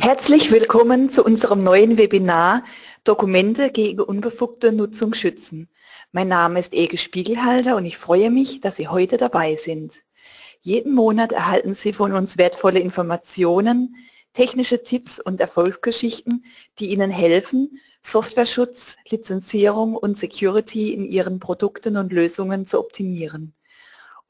Herzlich willkommen zu unserem neuen Webinar Dokumente gegen unbefugte Nutzung schützen. Mein Name ist Ege Spiegelhalter und ich freue mich, dass Sie heute dabei sind. Jeden Monat erhalten Sie von uns wertvolle Informationen, technische Tipps und Erfolgsgeschichten, die Ihnen helfen, Softwareschutz, Lizenzierung und Security in Ihren Produkten und Lösungen zu optimieren.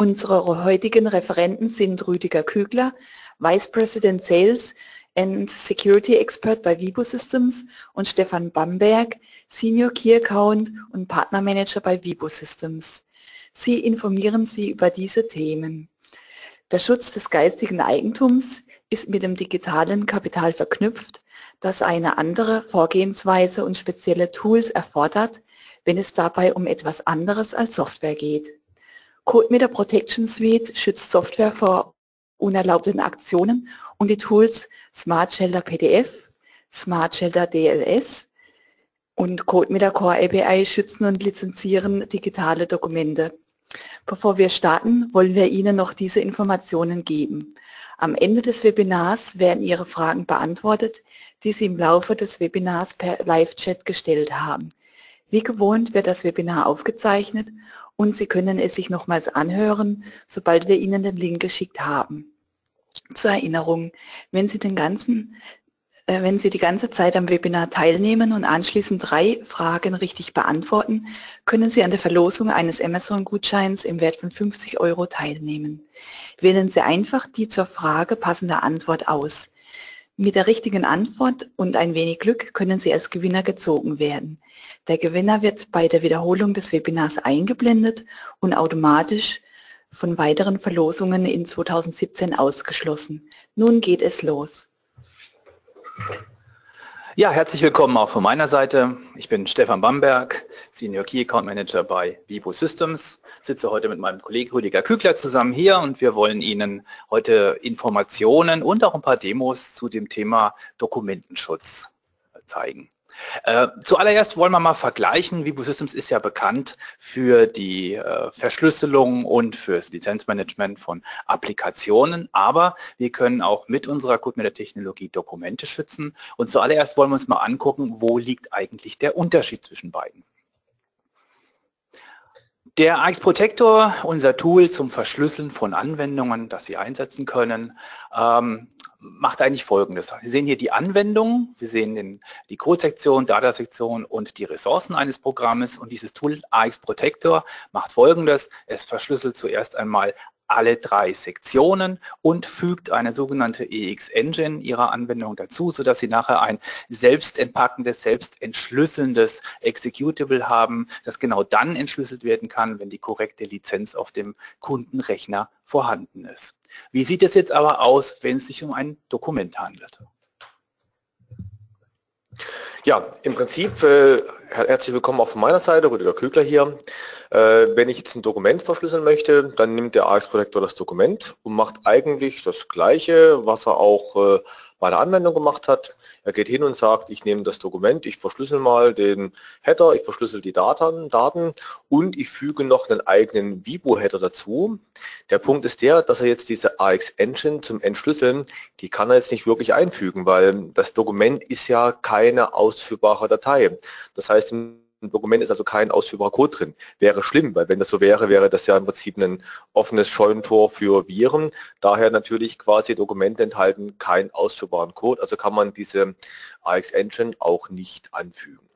Unsere heutigen Referenten sind Rüdiger Kügler, Vice President Sales and Security Expert bei Vibo Systems und Stefan Bamberg, Senior Key Account und Partnermanager bei Vibo Systems. Sie informieren Sie über diese Themen. Der Schutz des geistigen Eigentums ist mit dem digitalen Kapital verknüpft, das eine andere Vorgehensweise und spezielle Tools erfordert, wenn es dabei um etwas anderes als Software geht. CodeMeter Protection Suite schützt Software vor unerlaubten Aktionen und die Tools Smart Shelter PDF, Smart Shelter DLS und CodeMeter Core API schützen und lizenzieren digitale Dokumente. Bevor wir starten, wollen wir Ihnen noch diese Informationen geben. Am Ende des Webinars werden Ihre Fragen beantwortet, die Sie im Laufe des Webinars per Live-Chat gestellt haben. Wie gewohnt wird das Webinar aufgezeichnet und Sie können es sich nochmals anhören, sobald wir Ihnen den Link geschickt haben. Zur Erinnerung, wenn Sie, den ganzen, äh, wenn Sie die ganze Zeit am Webinar teilnehmen und anschließend drei Fragen richtig beantworten, können Sie an der Verlosung eines Amazon-Gutscheins im Wert von 50 Euro teilnehmen. Wählen Sie einfach die zur Frage passende Antwort aus. Mit der richtigen Antwort und ein wenig Glück können Sie als Gewinner gezogen werden. Der Gewinner wird bei der Wiederholung des Webinars eingeblendet und automatisch von weiteren Verlosungen in 2017 ausgeschlossen. Nun geht es los. Ja, herzlich willkommen auch von meiner Seite. Ich bin Stefan Bamberg, Senior Key Account Manager bei Vivo Systems, sitze heute mit meinem Kollegen Rüdiger Kügler zusammen hier und wir wollen Ihnen heute Informationen und auch ein paar Demos zu dem Thema Dokumentenschutz zeigen. Äh, zuallererst wollen wir mal vergleichen. Vivo Systems ist ja bekannt für die äh, Verschlüsselung und fürs Lizenzmanagement von Applikationen, aber wir können auch mit unserer CodeMeter-Technologie Dokumente schützen. Und zuallererst wollen wir uns mal angucken, wo liegt eigentlich der Unterschied zwischen beiden. Der AX Protector, unser Tool zum Verschlüsseln von Anwendungen, das Sie einsetzen können, ähm, macht eigentlich folgendes. Sie sehen hier die Anwendung, Sie sehen den, die Codesektion, Datasektion und die Ressourcen eines Programmes und dieses Tool AX Protector macht folgendes. Es verschlüsselt zuerst einmal alle drei Sektionen und fügt eine sogenannte EX-Engine ihrer Anwendung dazu, sodass Sie nachher ein selbst entpackendes, selbst entschlüsselndes Executable haben, das genau dann entschlüsselt werden kann, wenn die korrekte Lizenz auf dem Kundenrechner vorhanden ist. Wie sieht es jetzt aber aus, wenn es sich um ein Dokument handelt? Ja, im Prinzip äh, herzlich willkommen auch von meiner Seite, Rüdiger Kügler hier. Äh, wenn ich jetzt ein Dokument verschlüsseln möchte, dann nimmt der AX Protector das Dokument und macht eigentlich das Gleiche, was er auch äh, bei der Anwendung gemacht hat. Er geht hin und sagt, ich nehme das Dokument, ich verschlüssel mal den Header, ich verschlüssel die Daten, Daten und ich füge noch einen eigenen Vibo-Header dazu. Der Punkt ist der, dass er jetzt diese AX Engine zum Entschlüsseln, die kann er jetzt nicht wirklich einfügen, weil das Dokument ist ja keine ausführbare Datei. Das heißt, Dokument ist also kein ausführbarer Code drin. Wäre schlimm, weil wenn das so wäre, wäre das ja im Prinzip ein offenes Scheunentor für Viren. Daher natürlich quasi Dokumente enthalten keinen ausführbaren Code, also kann man diese AX Engine auch nicht anfügen.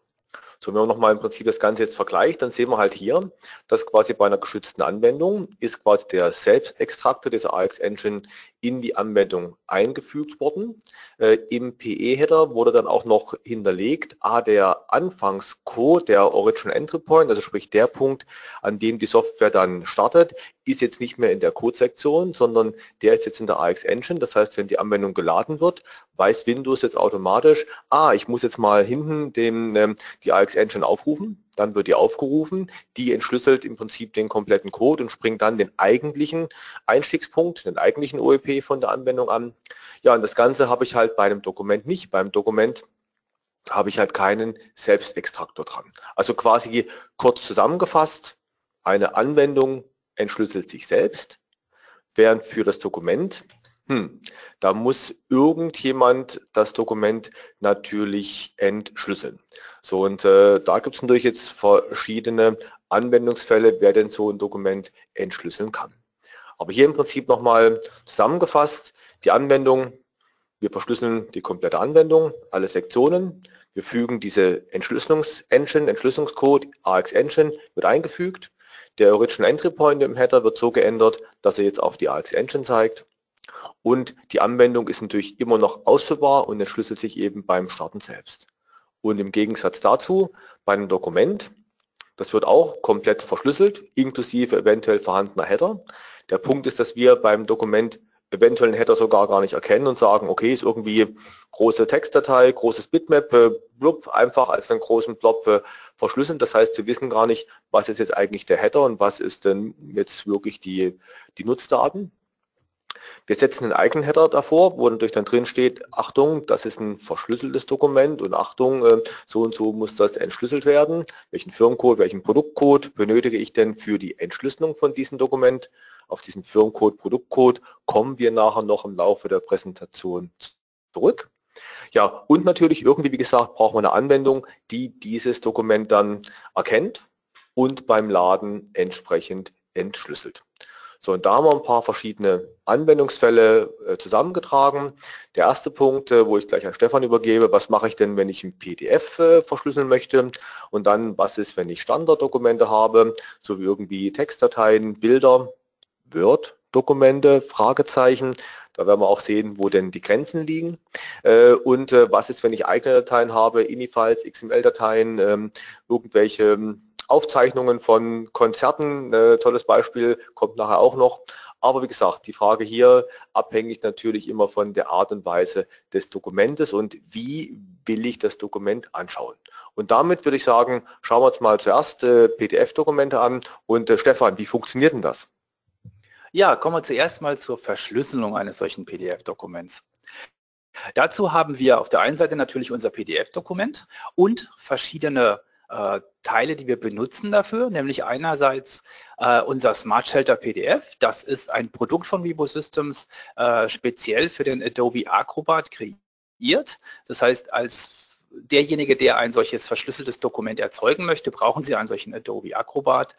So, wenn man nochmal im Prinzip das Ganze jetzt vergleicht, dann sehen wir halt hier, dass quasi bei einer geschützten Anwendung ist quasi der Selbstextraktor dieser AX Engine in die Anwendung eingefügt worden. Äh, Im PE-Header wurde dann auch noch hinterlegt, a, der Anfangscode, der Original Entry Point, also sprich der Punkt, an dem die Software dann startet, ist jetzt nicht mehr in der Code-Sektion, sondern der ist jetzt in der AX Engine. Das heißt, wenn die Anwendung geladen wird, weiß Windows jetzt automatisch, ah, ich muss jetzt mal hinten den, ähm, die AX Engine aufrufen. Dann wird die aufgerufen, die entschlüsselt im Prinzip den kompletten Code und springt dann den eigentlichen Einstiegspunkt, den eigentlichen OEP von der Anwendung an. Ja, und das Ganze habe ich halt bei einem Dokument nicht. Beim Dokument habe ich halt keinen Selbstextraktor dran. Also quasi kurz zusammengefasst, eine Anwendung entschlüsselt sich selbst, während für das Dokument Hm, da muss irgendjemand das Dokument natürlich entschlüsseln. So, und äh, da gibt es natürlich jetzt verschiedene Anwendungsfälle, wer denn so ein Dokument entschlüsseln kann. Aber hier im Prinzip nochmal zusammengefasst, die Anwendung, wir verschlüsseln die komplette Anwendung, alle Sektionen, wir fügen diese Entschlüsselungs-Engine, Entschlüsselungscode, AX-Engine wird eingefügt, der Original Entry Point im Header wird so geändert, dass er jetzt auf die AX-Engine zeigt und die Anwendung ist natürlich immer noch ausführbar und entschlüsselt sich eben beim Starten selbst. Und im Gegensatz dazu, bei einem Dokument, das wird auch komplett verschlüsselt, inklusive eventuell vorhandener Header. Der Punkt ist, dass wir beim Dokument eventuell einen Header sogar gar nicht erkennen und sagen, okay, ist irgendwie große Textdatei, großes Bitmap, äh, blub, einfach als einen großen Blob äh, verschlüsseln. Das heißt, wir wissen gar nicht, was ist jetzt eigentlich der Header und was ist denn jetzt wirklich die, die Nutzdaten. Wir setzen einen eigenen Header davor, wo natürlich dann drin steht, Achtung, das ist ein verschlüsseltes Dokument und Achtung, äh, so und so muss das entschlüsselt werden. Welchen Firmencode, welchen Produktcode benötige ich denn für die Entschlüsselung von diesem Dokument? Auf diesen Firmencode, Produktcode kommen wir nachher noch im Laufe der Präsentation zurück. Ja, und natürlich irgendwie, wie gesagt, brauchen wir eine Anwendung, die dieses Dokument dann erkennt und beim Laden entsprechend entschlüsselt. So, und da haben wir ein paar verschiedene Anwendungsfälle äh, zusammengetragen. Der erste Punkt, äh, wo ich gleich an Stefan übergebe, was mache ich denn, wenn ich ein PDF äh, verschlüsseln möchte? Und dann, was ist, wenn ich Standarddokumente habe, so wie irgendwie Textdateien, Bilder, Word-Dokumente, Fragezeichen. Da werden wir auch sehen, wo denn die Grenzen liegen. Äh, und äh, was ist, wenn ich eigene Dateien habe, INI-Files, XML-Dateien, ähm, irgendwelche Aufzeichnungen von Konzerten, äh, tolles Beispiel, kommt nachher auch noch. Aber wie gesagt, die Frage hier abhängig natürlich immer von der Art und Weise des Dokumentes und wie will ich das Dokument anschauen. Und damit würde ich sagen, schauen wir uns mal zuerst äh, PDF-Dokumente an. Und äh, Stefan, wie funktioniert denn das? Ja, kommen wir zuerst mal zur Verschlüsselung eines solchen PDF-Dokuments. Dazu haben wir auf der einen Seite natürlich unser PDF-Dokument und verschiedene äh, Teile, die wir benutzen dafür, nämlich einerseits äh, unser Smart Shelter PDF. Das ist ein Produkt von Vivo Systems, äh, speziell für den Adobe Acrobat kreiert. Das heißt, als derjenige, der ein solches verschlüsseltes Dokument erzeugen möchte, brauchen Sie einen solchen Adobe Acrobat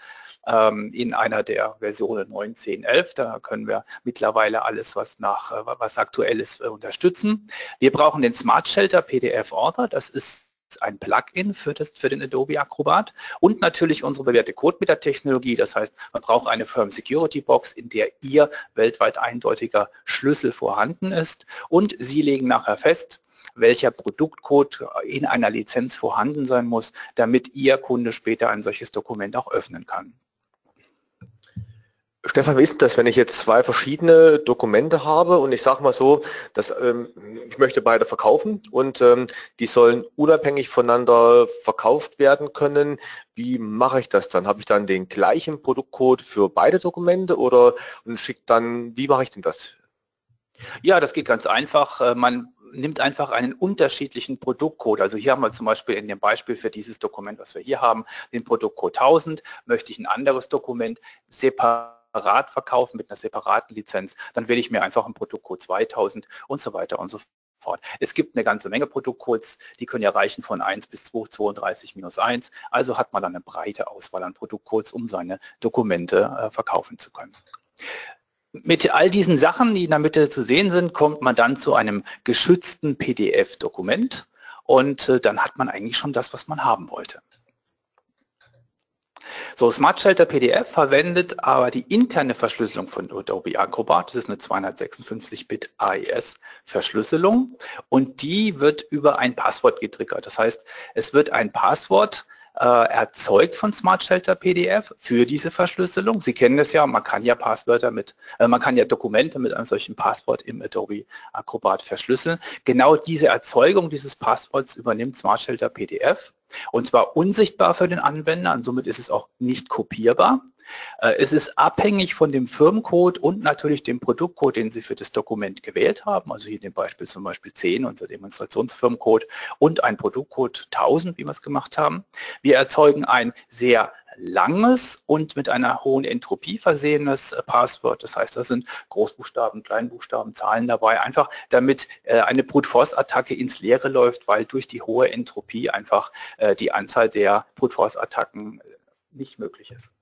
ähm, in einer der Versionen 9.10.11. Da können wir mittlerweile alles, was nach äh, was aktuell ist, äh, unterstützen. Wir brauchen den Smart Shelter PDF Author. Das ist ein Plugin für, das, für den Adobe Acrobat und natürlich unsere bewährte CodeMeter-Technologie. Das heißt, man braucht eine Firm Security Box, in der Ihr weltweit eindeutiger Schlüssel vorhanden ist und Sie legen nachher fest, welcher Produktcode in einer Lizenz vorhanden sein muss, damit Ihr Kunde später ein solches Dokument auch öffnen kann. Stefan, wie ist das, wenn ich jetzt zwei verschiedene Dokumente habe und ich sage mal so, dass ähm, ich möchte beide verkaufen und ähm, die sollen unabhängig voneinander verkauft werden können. Wie mache ich das dann? Habe ich dann den gleichen Produktcode für beide Dokumente oder und schickt dann, wie mache ich denn das? Ja, das geht ganz einfach. Äh, man nimmt einfach einen unterschiedlichen Produktcode. Also hier haben wir zum Beispiel in dem Beispiel für dieses Dokument, was wir hier haben, den Produktcode 1000. Möchte ich ein anderes Dokument separat separat verkaufen mit einer separaten Lizenz, dann wähle ich mir einfach einen Produktcode 2000 und so weiter und so fort. Es gibt eine ganze Menge Produktcodes, die können ja reichen von 1 bis 232 minus 1. Also hat man dann eine breite Auswahl an Produktcodes, um seine Dokumente äh, verkaufen zu können. Mit all diesen Sachen, die in der Mitte zu sehen sind, kommt man dann zu einem geschützten PDF-Dokument und äh, dann hat man eigentlich schon das, was man haben wollte. So, Smart Shelter PDF verwendet aber die interne Verschlüsselung von Adobe Acrobat. Das ist eine 256-Bit AES-Verschlüsselung und die wird über ein Passwort getriggert. Das heißt, es wird ein Passwort äh, erzeugt von Smart Shelter PDF für diese Verschlüsselung. Sie kennen das ja, man kann ja Passwörter mit, äh, man kann ja Dokumente mit einem solchen Passwort im Adobe Acrobat verschlüsseln. Genau diese Erzeugung dieses Passworts übernimmt Smart Shelter PDF und zwar unsichtbar für den Anwender und somit ist es auch nicht kopierbar. Äh, es ist abhängig von dem Firmencode und natürlich dem Produktcode, den Sie für das Dokument gewählt haben. Also hier in dem Beispiel zum Beispiel 10, unser Demonstrationsfirmencode und ein Produktcode 1000, wie wir es gemacht haben. Wir erzeugen ein sehr langes und mit einer hohen Entropie versehenes äh, Passwort. Das heißt, da sind Großbuchstaben, Kleinbuchstaben, Zahlen dabei, einfach damit äh, eine Brute Force Attacke ins Leere läuft, weil durch die hohe Entropie einfach äh, die Anzahl der Brute Force Attacken nicht möglich ist.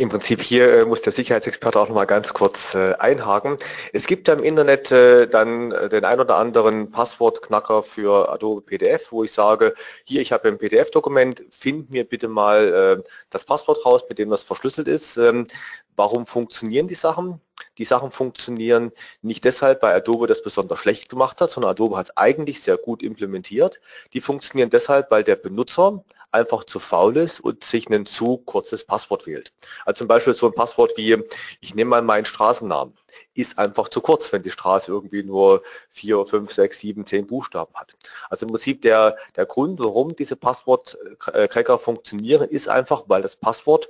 Im Prinzip hier äh, muss der Sicherheitsexperte auch noch mal ganz kurz äh, einhaken. Es gibt ja im Internet äh, dann äh, den ein oder anderen Passwortknacker für Adobe PDF, wo ich sage, hier, ich habe ein PDF-Dokument, find mir bitte mal äh, das Passwort raus, mit dem das verschlüsselt ist. Ähm, warum funktionieren die Sachen? Die Sachen funktionieren nicht deshalb, weil Adobe das besonders schlecht gemacht hat, sondern Adobe hat es eigentlich sehr gut implementiert. Die funktionieren deshalb, weil der Benutzer einfach zu faul ist und sich ein zu kurzes Passwort wählt. Also zum Beispiel so ein Passwort wie, ich nehme mal meinen Straßennamen, ist einfach zu kurz, wenn die Straße irgendwie nur vier, fünf, sechs, sieben, zehn Buchstaben hat. Also im Prinzip der, der Grund, warum diese Passwortcracker funktionieren, ist einfach, weil das Passwort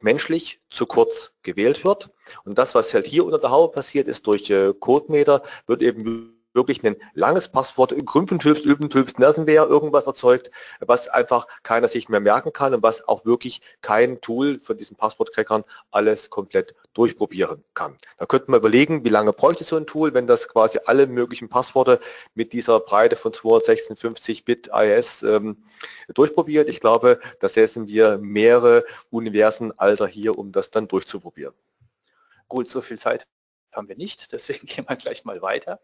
menschlich zu kurz gewählt wird. Und das, was halt hier unter der Haube passiert ist durch äh, CodeMeter, wird eben wirklich ein langes Passwort, Grümpfentülps, Übentülps, Nersenwehr, irgendwas erzeugt, was einfach keiner sich mehr merken kann und was auch wirklich kein Tool von diesen Passwortcrackern alles komplett durchprobieren kann. Da könnte man überlegen, wie lange bräuchte so ein Tool, wenn das quasi alle möglichen Passworte mit dieser Breite von 256 Bit IS ähm, durchprobiert. Ich glaube, da setzen wir mehrere Universen Alter hier, um das dann durchzuprobieren. Gut, so viel Zeit haben wir nicht, deswegen gehen wir gleich mal weiter.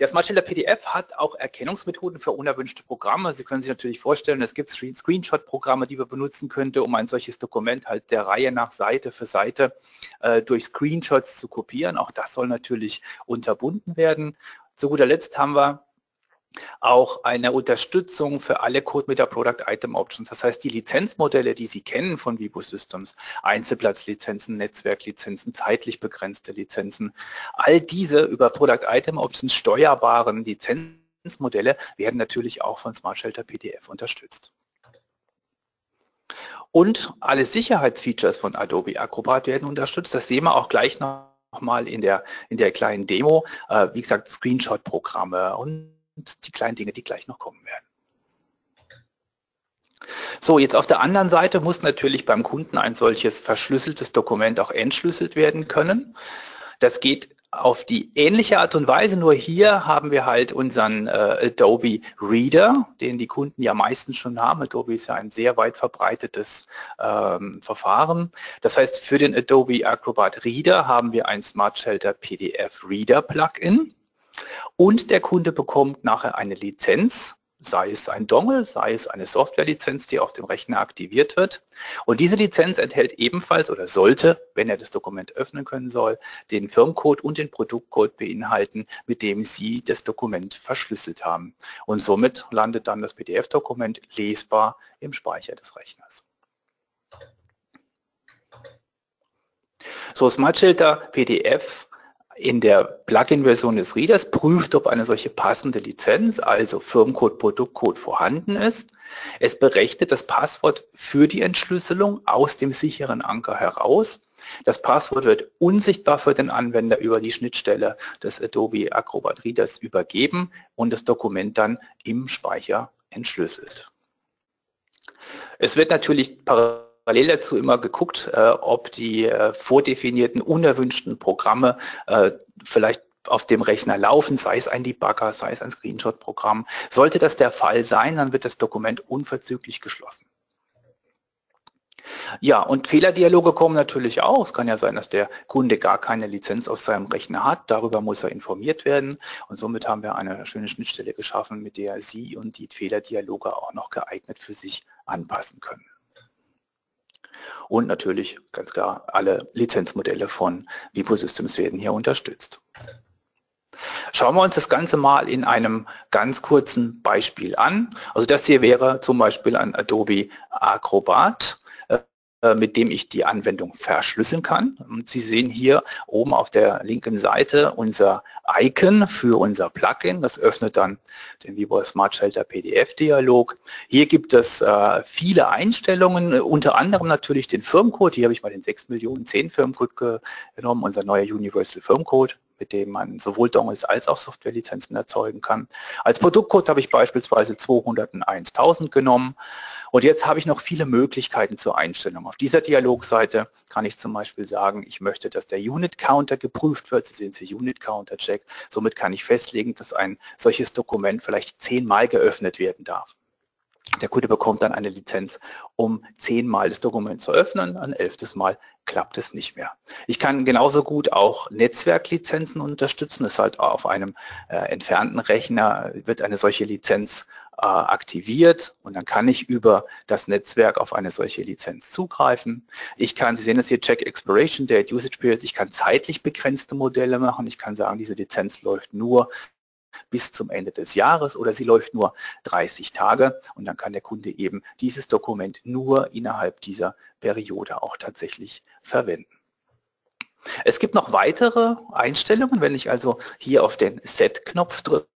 Der Smart Shelter PDF hat auch Erkennungsmethoden für unerwünschte Programme. Sie können sich natürlich vorstellen, es gibt Screenshot-Programme, die man benutzen könnte, um ein solches Dokument halt der Reihe nach Seite für Seite äh, durch Screenshots zu kopieren. Auch das soll natürlich unterbunden werden. Zu guter Letzt haben wir auch eine Unterstützung für alle CodeMeter Product Item Options. Das heißt, die Lizenzmodelle, die Sie kennen von Vibo Systems, Einzelplatzlizenzen, Netzwerklizenzen, zeitlich begrenzte Lizenzen, all diese über Product Item Options steuerbaren Lizenzmodelle werden natürlich auch von Smart Shelter PDF unterstützt. Und alle Sicherheitsfeatures von Adobe Acrobat werden unterstützt. Das sehen wir auch gleich noch mal in der, in der kleinen Demo. Äh, wie gesagt, Screenshot-Programme und die kleinen Dinge, die gleich noch kommen werden. So, jetzt auf der anderen Seite muss natürlich beim Kunden ein solches verschlüsseltes Dokument auch entschlüsselt werden können. Das geht auf die ähnliche Art und Weise, nur hier haben wir halt unseren äh, Adobe Reader, den die Kunden ja meistens schon haben. Adobe ist ja ein sehr weit verbreitetes ähm, Verfahren. Das heißt, für den Adobe Acrobat Reader haben wir ein Smart Shelter PDF Reader Plugin. Und der Kunde bekommt nachher eine Lizenz, sei es ein Dongle, sei es eine Softwarelizenz, die auf dem Rechner aktiviert wird. Und diese Lizenz enthält ebenfalls oder sollte, wenn er das Dokument öffnen können soll, den Firmcode und den Produktcode beinhalten, mit dem Sie das Dokument verschlüsselt haben. Und somit landet dann das PDF-Dokument lesbar im Speicher des Rechners. So, Smart Shelter PDF in der Plugin-Version des Readers prüft, ob eine solche passende Lizenz, also Firmencode, Produktcode vorhanden ist. Es berechnet das Passwort für die Entschlüsselung aus dem sicheren Anker heraus. Das Passwort wird unsichtbar für den Anwender über die Schnittstelle des Adobe Acrobat Readers übergeben und das Dokument dann im Speicher entschlüsselt. Es wird natürlich parallel parallel dazu immer geguckt, äh, ob die äh, vordefinierten unerwünschten Programme äh, vielleicht auf dem Rechner laufen, sei es ein Debugger, sei es ein Screenshot-Programm. Sollte das der Fall sein, dann wird das Dokument unverzüglich geschlossen. Ja, und Fehlerdialoge kommen natürlich auch. Es kann ja sein, dass der Kunde gar keine Lizenz auf seinem Rechner hat. Darüber muss er informiert werden. Und somit haben wir eine schöne Schnittstelle geschaffen, mit der Sie und die Fehlerdialoge auch noch geeignet für sich anpassen können. Und natürlich, ganz klar, alle Lizenzmodelle von Vipo Systems werden hier unterstützt. Schauen wir uns das Ganze mal in einem ganz kurzen Beispiel an. Also das hier wäre zum Beispiel ein Adobe Acrobat. Äh, mit dem ich die Anwendung verschlüsseln kann. Und Sie sehen hier oben auf der linken Seite unser Icon für unser Plugin. Das öffnet dann den Vibo Smart Shelter PDF-Dialog. Hier gibt es äh, viele Einstellungen, unter anderem natürlich den Firmcode. Hier habe ich mal den 6 Millionen 10 Firmcode genommen, unser neuer Universal Firmcode mit dem man sowohl Dongles als auch Softwarelizenzen erzeugen kann. Als Produktcode habe ich beispielsweise 201.000 genommen und jetzt habe ich noch viele Möglichkeiten zur Einstellung. Auf dieser Dialogseite kann ich zum Beispiel sagen, ich möchte, dass der Unit Counter geprüft wird. Sie sehen hier Unit Counter Check. Somit kann ich festlegen, dass ein solches Dokument vielleicht zehnmal geöffnet werden darf. Der Kunde bekommt dann eine Lizenz, um zehnmal das Dokument zu öffnen. Ein elftes Mal klappt es nicht mehr. Ich kann genauso gut auch Netzwerklizenzen unterstützen. Das ist halt auf einem äh, entfernten Rechner wird eine solche Lizenz äh, aktiviert und dann kann ich über das Netzwerk auf eine solche Lizenz zugreifen. Ich kann, Sie sehen das hier, Check Expiration Date, Usage Periods, ich kann zeitlich begrenzte Modelle machen. Ich kann sagen, diese Lizenz läuft nur bis zum Ende des Jahres oder sie läuft nur 30 Tage und dann kann der Kunde eben dieses Dokument nur innerhalb dieser Periode auch tatsächlich verwenden. Es gibt noch weitere Einstellungen, wenn ich also hier auf den Set-Knopf drücke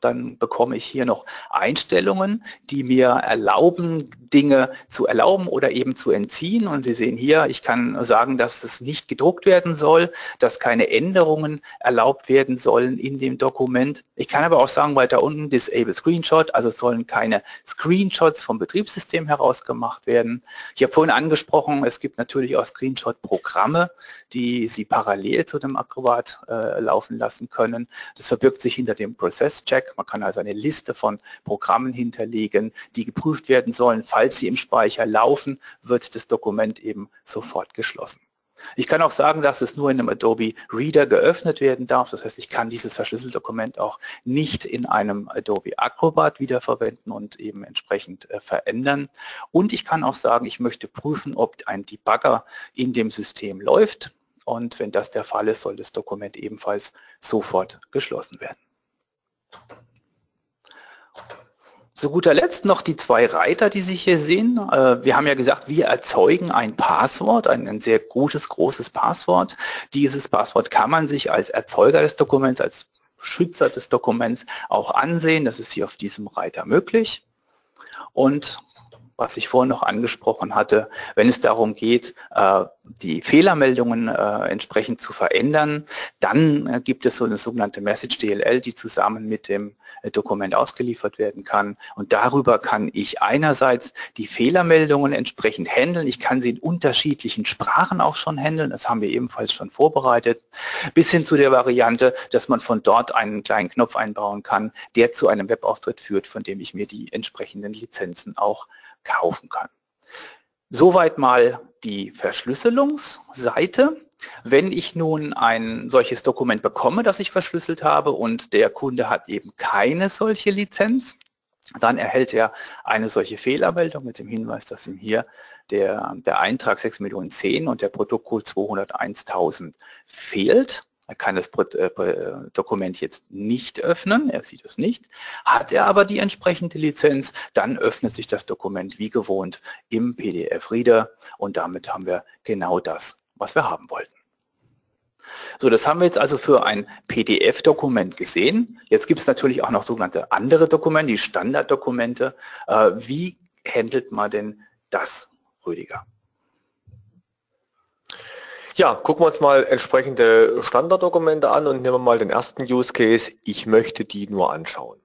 dann bekomme ich hier noch Einstellungen, die mir erlauben, Dinge zu erlauben oder eben zu entziehen. Und Sie sehen hier, ich kann sagen, dass es nicht gedruckt werden soll, dass keine Änderungen erlaubt werden sollen in dem Dokument. Ich kann aber auch sagen, weiter unten Disable Screenshot, also sollen keine Screenshots vom Betriebssystem heraus gemacht werden. Ich habe vorhin angesprochen, es gibt natürlich auch Screenshot-Programme, die Sie parallel zu dem Acrobat äh, laufen lassen können. Das verbirgt sich hinter dem Prozess Prozesscheck. Man kann also eine Liste von Programmen hinterlegen, die geprüft werden sollen. Falls sie im Speicher laufen, wird das Dokument eben sofort geschlossen. Ich kann auch sagen, dass es nur in einem Adobe Reader geöffnet werden darf. Das heißt, ich kann dieses verschlüsselte Dokument auch nicht in einem Adobe Acrobat wiederverwenden und eben entsprechend äh, verändern. Und ich kann auch sagen, ich möchte prüfen, ob ein Debugger in dem System läuft. Und wenn das der Fall ist, soll das Dokument ebenfalls sofort geschlossen werden. Zu guter Letzt noch die zwei Reiter, die Sie hier sehen. Äh, wir haben ja gesagt, wir erzeugen ein Passwort, ein sehr gutes, großes Passwort. Dieses Passwort kann man sich als Erzeuger des Dokuments, als Schützer des Dokuments auch ansehen. Das ist hier auf diesem Reiter möglich. Und was ich vorhin noch angesprochen hatte, wenn es darum geht, äh, die Fehlermeldungen äh, entsprechend zu verändern, dann äh, gibt es so eine sogenannte Message DLL, die zusammen mit dem Dokument ausgeliefert werden kann. Und darüber kann ich einerseits die Fehlermeldungen entsprechend handeln. Ich kann sie in unterschiedlichen Sprachen auch schon handeln. Das haben wir ebenfalls schon vorbereitet. Bis hin zu der Variante, dass man von dort einen kleinen Knopf einbauen kann, der zu einem Webauftritt führt, von dem ich mir die entsprechenden Lizenzen auch kaufen kann. Soweit mal die Verschlüsselungsseite. Wenn ich nun ein solches Dokument bekomme, das ich verschlüsselt habe und der Kunde hat eben keine solche Lizenz, dann erhält er eine solche Fehlermeldung mit dem Hinweis, dass ihm hier der, der Eintrag 6 Millionen 10 und der Produktcode 201.000 fehlt. Er kann das äh, Dokument jetzt nicht öffnen, er sieht es nicht. Hat er aber die entsprechende Lizenz, dann öffnet sich das Dokument wie gewohnt im PDF-Reader und damit haben wir genau das, was wir haben wollten. So, das haben wir jetzt also für ein PDF-Dokument gesehen. Jetzt gibt es natürlich auch noch sogenannte andere Dokumente, die Standarddokumente. Äh, wie handelt man denn das, Rüdiger? Ja, gucken wir uns mal entsprechende Standarddokumente an und nehmen wir mal den ersten Use Case. Ich möchte die nur anschauen.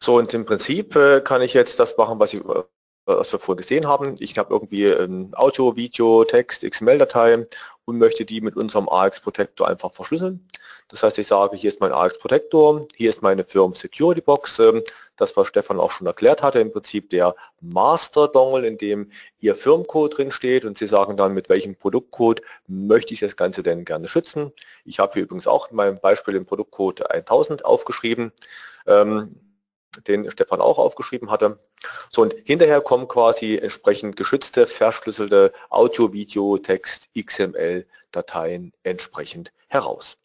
So, und im Prinzip äh, kann ich jetzt das machen, was, ich, äh, was wir vorhin gesehen haben. Ich habe irgendwie ein Audio, Video, Text, XML-Datei und möchte die mit unserem AX Protector einfach verschlüsseln. Das heißt, ich sage, hier ist mein AX Protector, hier ist meine Firm Security Box. Ähm, das, was Stefan auch schon erklärt hatte, im Prinzip der Master Dongle, in dem Ihr Firmcode drin steht und Sie sagen dann, mit welchem Produktcode möchte ich das Ganze denn gerne schützen. Ich habe hier übrigens auch in meinem Beispiel den Produktcode 1000 aufgeschrieben, ähm, den Stefan auch aufgeschrieben hatte. So und hinterher kommen quasi entsprechend geschützte, verschlüsselte Audio, Video, Text, XML Dateien entsprechend heraus.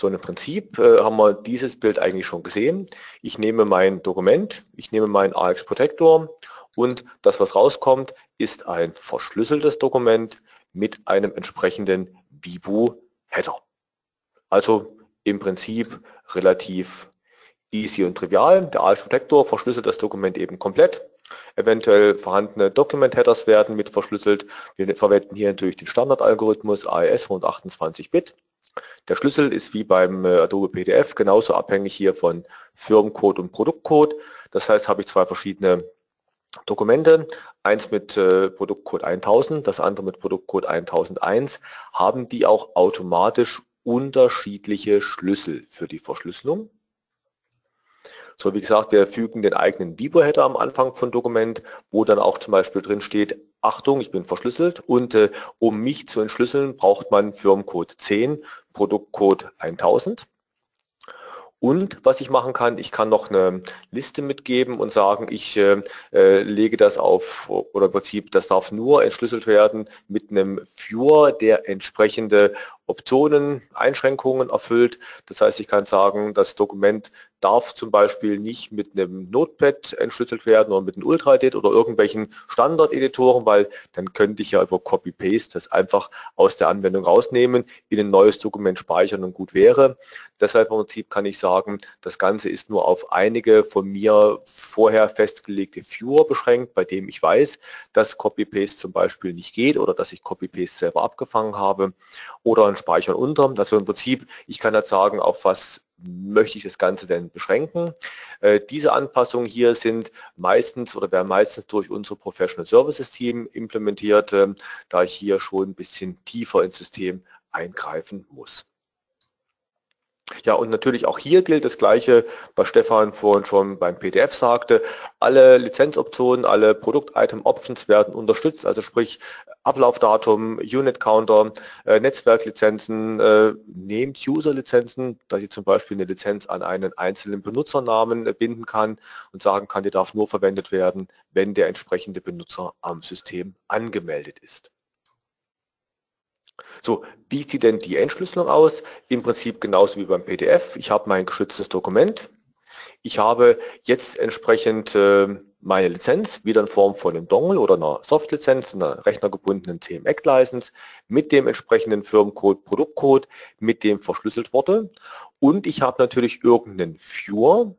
So im Prinzip äh, haben wir dieses Bild eigentlich schon gesehen. Ich nehme mein Dokument, ich nehme meinen AX Protector und das, was rauskommt, ist ein verschlüsseltes Dokument mit einem entsprechenden Bibu-Header. Also im Prinzip relativ easy und trivial. Der AX Protector verschlüsselt das Dokument eben komplett. Eventuell vorhandene Document-Headers werden mit verschlüsselt. Wir verwenden hier natürlich den Standardalgorithmus AES 128 Bit. Der Schlüssel ist wie beim äh, Adobe PDF genauso abhängig hier von Firmencode und Produktcode. Das heißt, habe ich zwei verschiedene Dokumente, eins mit äh, Produktcode 1000, das andere mit Produktcode 1001, haben die auch automatisch unterschiedliche Schlüssel für die Verschlüsselung. So, wie gesagt, wir fügen den eigenen Vibo-Header am Anfang von Dokument, wo dann auch zum Beispiel drin steht, Achtung, ich bin verschlüsselt und äh, um mich zu entschlüsseln, braucht man Firmencode 10, Produktcode 1000. Und was ich machen kann, ich kann noch eine Liste mitgeben und sagen, ich äh, äh, lege das auf, oder im Prinzip, das darf nur entschlüsselt werden mit einem Viewer, der entsprechende Optionen, Einschränkungen erfüllt. Das heißt, ich kann sagen, das Dokument darf zum Beispiel nicht mit einem Notepad entschlüsselt werden oder mit einem Ultraedit oder irgendwelchen Standard-Editoren, weil dann könnte ich ja über Copy-Paste das einfach aus der Anwendung rausnehmen, in ein neues Dokument speichern und gut wäre. Deshalb im Prinzip kann ich sagen, das Ganze ist nur auf einige von mir vorher festgelegte Viewer beschränkt, bei dem ich weiß, dass Copy-Paste zum Beispiel nicht geht oder dass ich Copy-Paste selber abgefangen habe oder ein Speichern unter. Also im Prinzip, ich kann jetzt sagen, auf was möchte ich das Ganze denn beschränken. Äh, diese Anpassungen hier sind meistens oder werden meistens durch unsere Professional Services Team implementiert, äh, da ich hier schon ein bisschen tiefer ins System eingreifen muss. Ja, und natürlich auch hier gilt das Gleiche, was Stefan vorhin schon beim PDF sagte. Alle Lizenzoptionen, alle Produkt-Item-Options werden unterstützt, also sprich Ablaufdatum, Unit-Counter, äh, Netzwerklizenzen, äh, nehmt User-Lizenzen, dass ich zum Beispiel eine Lizenz an einen einzelnen Benutzernamen äh, binden kann und sagen kann, die darf nur verwendet werden, wenn der entsprechende Benutzer am System angemeldet ist. So, wie sieht denn die Entschlüsselung aus? Im Prinzip genauso wie beim PDF. Ich habe mein geschütztes Dokument. Ich habe jetzt entsprechend äh, meine Lizenz, wieder in Form von einem Dongle oder einer Soft-Lizenz, einer rechnergebundenen CMEC-License mit dem entsprechenden Firmencode, Produktcode, mit dem verschlüsselt wurde. Und ich habe natürlich irgendeinen Viewer,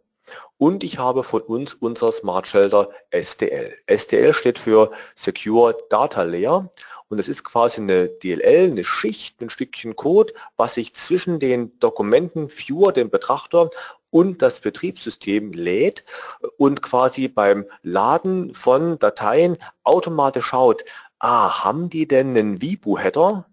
und ich habe von uns unser Smart Shelter SDL. SDL steht für Secure Data Layer und es ist quasi eine DLL, eine Schicht, ein Stückchen Code, was sich zwischen den Dokumenten Viewer, dem Betrachter und das Betriebssystem lädt und quasi beim Laden von Dateien automatisch schaut, ah, haben die denn einen Vibu-Header?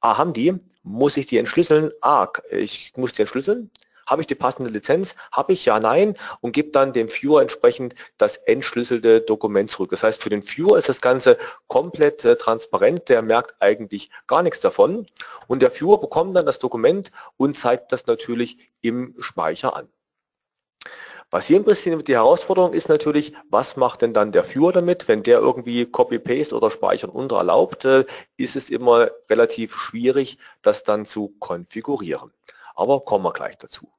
Ah, haben die? Muss ich die entschlüsseln? Ah, ich muss die entschlüsseln. Habe ich die passende Lizenz? Habe ich? Ja, nein. Und gebe dann dem Viewer entsprechend das entschlüsselte Dokument zurück. Das heißt, für den Viewer ist das Ganze komplett äh, transparent. Der merkt eigentlich gar nichts davon. Und der Viewer bekommt dann das Dokument und zeigt das natürlich im Speicher an. Was hier ein bisschen die Herausforderung ist natürlich, was macht denn dann der Viewer damit? Wenn der irgendwie Copy-Paste oder Speichern unter erlaubt, äh, ist es immer relativ schwierig, das dann zu konfigurieren. Aber kommen wir gleich dazu.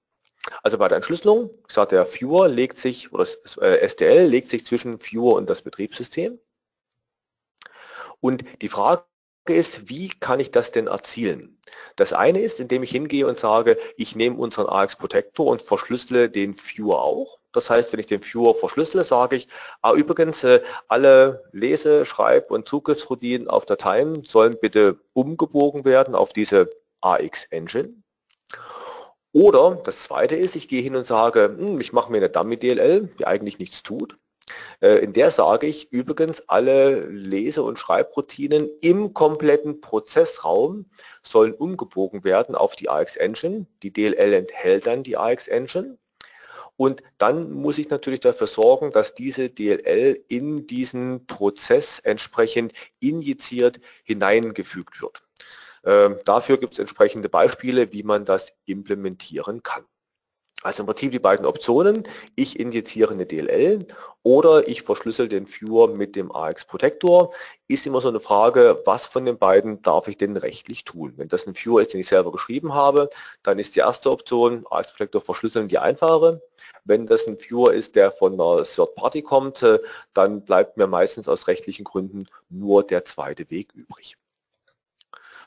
Also bei der Entschlüsselung, ich sagte, der Viewer legt sich, oder SDL legt sich zwischen Viewer und das Betriebssystem. Und die Frage ist, wie kann ich das denn erzielen? Das eine ist, indem ich hingehe und sage, ich nehme unseren AX Protector und verschlüssele den Viewer auch. Das heißt, wenn ich den Viewer verschlüssele, sage ich, ah, übrigens, äh, alle Lese-, Schreib- und Zugriffsroutinen auf Dateien sollen bitte umgebogen werden auf diese AX Engine. Oder das zweite ist, ich gehe hin und sage, hm, ich mache mir eine Dummy DLL, die eigentlich nichts tut. Äh, in der sage ich übrigens, alle Lese- und Schreibroutinen im kompletten Prozessraum sollen umgebogen werden auf die AX Engine. Die DLL enthält dann die AX Engine. Und dann muss ich natürlich dafür sorgen, dass diese DLL in diesen Prozess entsprechend injiziert hineingefügt wird. Ähm, dafür gibt es entsprechende Beispiele, wie man das implementieren kann. Also im Prinzip die beiden Optionen, ich injiziere eine DLL oder ich verschlüssel den Viewer mit dem AX Protector, ist immer so eine Frage, was von den beiden darf ich denn rechtlich tun? Wenn das ein Viewer ist, den ich selber geschrieben habe, dann ist die erste Option, AX Protector verschlüsseln, die einfache. Wenn das ein Viewer ist, der von einer Third Party kommt, äh, dann bleibt mir meistens aus rechtlichen Gründen nur der zweite Weg übrig.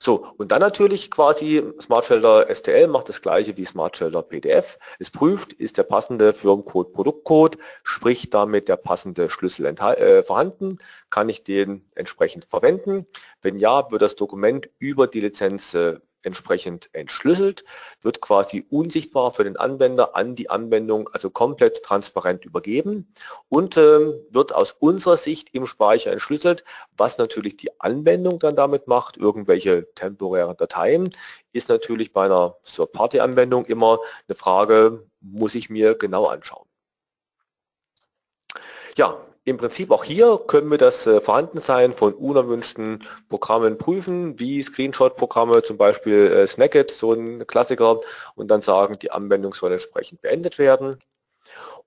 So, und dann natürlich quasi Smart Shelter STL macht das gleiche wie Smart Shelter PDF. Es prüft, ist der passende Firmencode Produktcode, sprich damit der passende Schlüssel äh, vorhanden, kann ich den entsprechend verwenden. Wenn ja, wird das Dokument über die Lizenz äh, entsprechend entschlüsselt, wird quasi unsichtbar für den Anwender an die Anwendung, also komplett transparent übergeben und äh, wird aus unserer Sicht im Speicher entschlüsselt, was natürlich die Anwendung dann damit macht, irgendwelche temporären Dateien, ist natürlich bei einer Third-Party-Anwendung immer eine Frage, muss ich mir genau anschauen. Ja, im Prinzip auch hier können wir das äh, Vorhandensein von unerwünschten Programmen prüfen, wie Screenshot-Programme, zum Beispiel äh, Snacket, so ein Klassiker, und dann sagen, die Anwendung soll entsprechend beendet werden.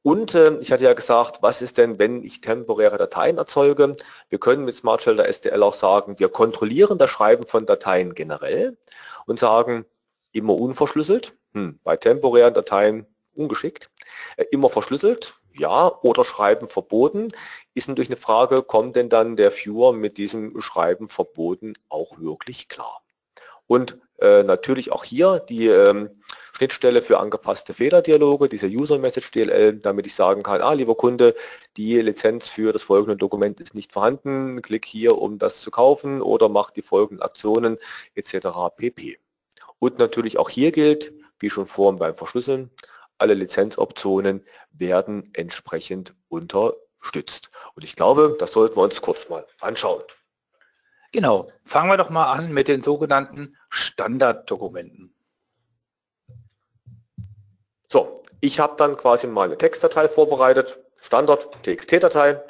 Und äh, ich hatte ja gesagt, was ist denn, wenn ich temporäre Dateien erzeuge? Wir können mit Smart Shelter STL auch sagen, wir kontrollieren das Schreiben von Dateien generell und sagen, immer unverschlüsselt, hm, bei temporären Dateien ungeschickt, äh, immer verschlüsselt, ja oder Schreiben verboten, ist natürlich eine Frage, kommt denn dann der Viewer mit diesem Schreiben verboten auch wirklich klar? Und äh, natürlich auch hier die ähm, Schnittstelle für angepasste Fehlerdialoge, diese User Message DLL, damit ich sagen kann, ah, lieber Kunde, die Lizenz für das folgende Dokument ist nicht vorhanden, klick hier, um das zu kaufen oder mach die folgenden Aktionen etc. pp. Und natürlich auch hier gilt, wie schon vorhin beim Verschlüsseln, alle Lizenzoptionen werden entsprechend unterstützt. Und ich glaube, das sollten wir uns kurz mal anschauen. Genau, fangen wir doch mal an mit den sogenannten Standarddokumenten. So, ich habe dann quasi mal eine Textdatei vorbereitet, Standard TXT-Datei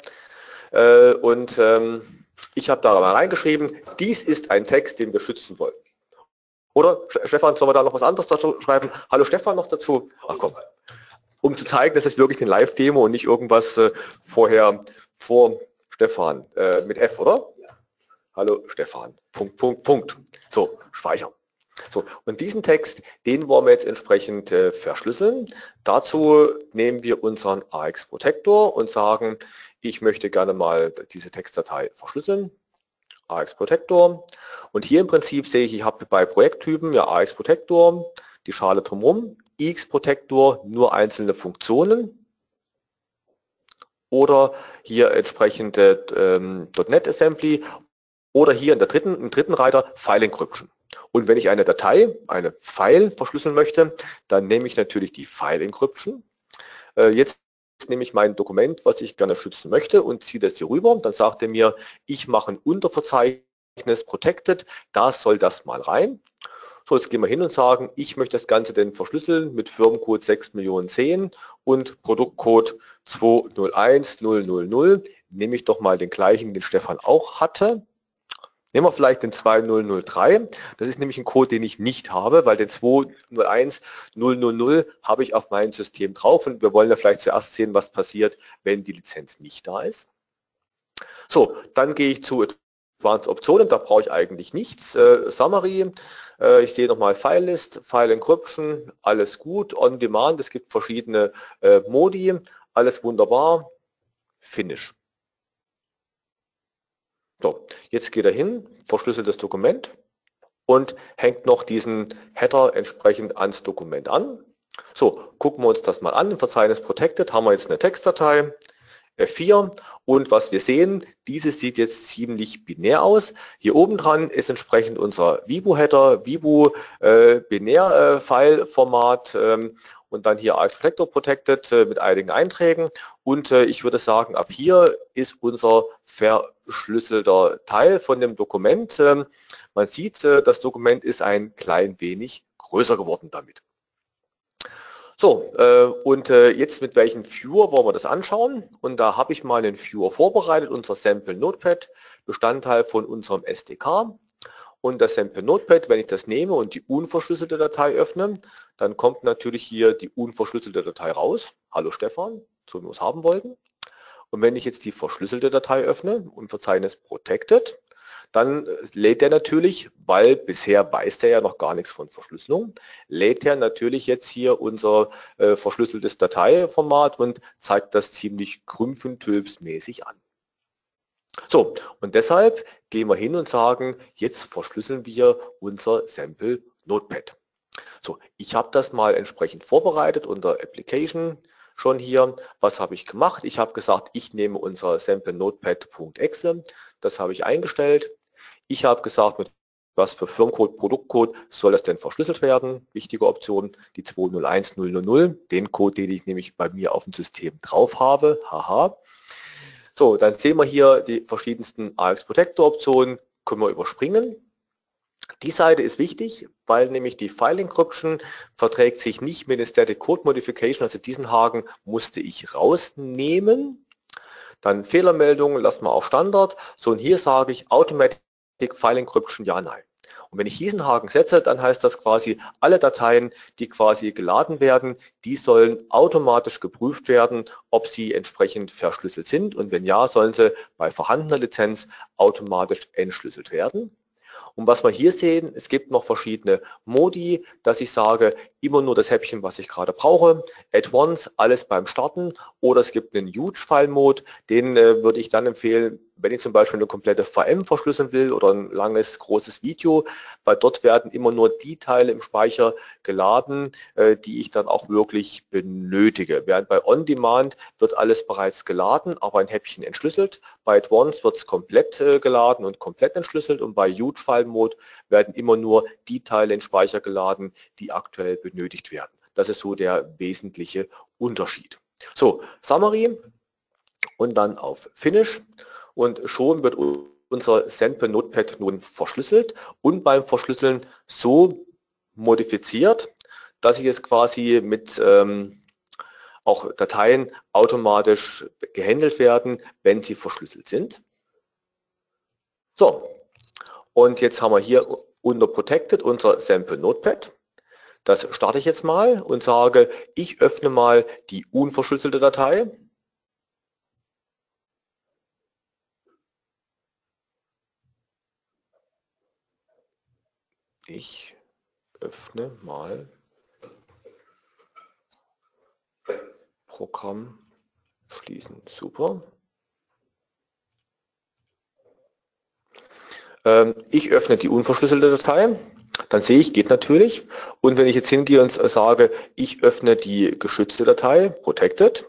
äh, und ähm, ich habe da mal reingeschrieben, dies ist ein Text, den wir schützen wollen. Oder, Stefan, sollen wir da noch was anderes dazu schreiben? Hallo Stefan noch dazu? Ach komm. Um zu zeigen, dass es wirklich eine Live-Demo und nicht irgendwas äh, vorher vor Stefan äh, mit F, oder? Ja. Hallo Stefan. Punkt, Punkt, Punkt. So, speichern. So, und diesen Text, den wollen wir jetzt entsprechend äh, verschlüsseln. Dazu nehmen wir unseren AX Protector und sagen, ich möchte gerne mal diese Textdatei verschlüsseln. AX Protector. Und hier im Prinzip sehe ich, ich habe bei Projekttypen ja AX Protector, die Schale drumherum, X Protector, nur einzelne Funktionen oder hier entsprechende ähm, .NET Assembly oder hier in der dritten, im dritten Reiter File Encryption. Und wenn ich eine Datei, eine File verschlüsseln möchte, dann nehme ich natürlich die File Encryption. Äh, jetzt nehme ich mein Dokument, was ich gerne schützen möchte und ziehe das hier rüber. Dann sagt er mir, ich mache ein Unterverzeichnis Protected, da soll das mal rein. So, jetzt gehen wir hin und sagen, ich möchte das Ganze denn verschlüsseln mit Firmencode 6.010 und Produktcode 201000. Nehme ich doch mal den gleichen, den Stefan auch hatte. Nehmen wir vielleicht den 2003. Das ist nämlich ein Code, den ich nicht habe, weil den 201000 habe ich auf meinem System drauf und wir wollen ja vielleicht zuerst sehen, was passiert, wenn die Lizenz nicht da ist. So, dann gehe ich zu Advanced Optionen, da brauche ich eigentlich nichts. Äh, Summary, äh, ich sehe nochmal File List, File Encryption, alles gut, On Demand, es gibt verschiedene äh, Modi, alles wunderbar, Finish. So, jetzt geht er hin, verschlüsselt das Dokument und hängt noch diesen Header entsprechend ans Dokument an. So, gucken wir uns das mal an. Im Verzeichnis Protected haben wir jetzt eine Textdatei, F4 und was wir sehen, dieses sieht jetzt ziemlich binär aus. Hier oben dran ist entsprechend unser Vibo-Header, Vibo äh, Binär-File-Format ähm, und dann hier als Reflector Protected äh, mit einigen Einträgen. Und äh, ich würde sagen, ab hier ist unser verschlüsselter Teil von dem Dokument. Ähm, man sieht, äh, das Dokument ist ein klein wenig größer geworden damit. So, äh, und äh, jetzt mit welchem Viewer wollen wir das anschauen? Und da habe ich mal einen Viewer vorbereitet, unser Sample Notepad, Bestandteil von unserem SDK. Und das Sample Notepad, wenn ich das nehme und die unverschlüsselte Datei öffne, dann kommt natürlich hier die unverschlüsselte Datei raus. Hallo Stefan, so wie wir es haben wollten. Und wenn ich jetzt die verschlüsselte Datei öffne und Verzeichnis Protected, dann äh, lädt er natürlich, weil bisher weiß der ja noch gar nichts von Verschlüsselung, lädt er natürlich jetzt hier unser äh, verschlüsseltes Dateiformat und zeigt das ziemlich krümpfentülpsmäßig an. So, und deshalb gehen wir hin und sagen, jetzt verschlüsseln wir unser Sample Notepad. So, ich habe das mal entsprechend vorbereitet unter Application schon hier. Was habe ich gemacht? Ich habe gesagt, ich nehme unser Sample Notepad.exe. Das habe ich eingestellt. Ich habe gesagt, mit was für Firmencode, Produktcode soll das denn verschlüsselt werden? Wichtige Option, die 201000, den Code, den ich nämlich bei mir auf dem System drauf habe. Haha. So, dann sehen wir hier die verschiedensten AX Protector Optionen, können wir überspringen. Die Seite ist wichtig, weil nämlich die File Encryption verträgt sich nicht mit der Static Code Modification, also diesen Haken musste ich rausnehmen. Dann Fehlermeldungen lassen wir auch Standard. So und hier sage ich Automatic File Encryption ja, nein. Und wenn ich diesen Haken setze, dann heißt das quasi, alle Dateien, die quasi geladen werden, die sollen automatisch geprüft werden, ob sie entsprechend verschlüsselt sind. Und wenn ja, sollen sie bei vorhandener Lizenz automatisch entschlüsselt werden. Und was wir hier sehen, es gibt noch verschiedene Modi, dass ich sage, immer nur das Häppchen, was ich gerade brauche, at once, alles beim Starten. Oder es gibt einen Huge-File-Mode, den äh, würde ich dann empfehlen, wenn ich zum Beispiel eine komplette VM verschlüsseln will oder ein langes, großes Video, weil dort werden immer nur die Teile im Speicher geladen, äh, die ich dann auch wirklich benötige. Während bei On-Demand wird alles bereits geladen, aber ein Häppchen entschlüsselt. Bei Advanced wird es komplett äh, geladen und komplett entschlüsselt und bei Huge File Mode werden immer nur die Teile in Speicher geladen, die aktuell benötigt werden. Das ist so der wesentliche Unterschied. So, Summary und dann auf Finish und schon wird unser Sample Notepad nun verschlüsselt und beim Verschlüsseln so modifiziert, dass ich es quasi mit ähm, auch Dateien automatisch gehandelt werden, wenn sie verschlüsselt sind. So, und jetzt haben wir hier unter Protected unser Sample Notepad. Das starte ich jetzt mal und sage, ich öffne mal die unverschlüsselte Datei. Ich öffne mal Programm schließen. Super. Ähm, ich öffne die unverschlüsselte Datei. Dann sehe ich, geht natürlich. Und wenn ich jetzt hingehe und sage, ich öffne die geschützte Datei, protected,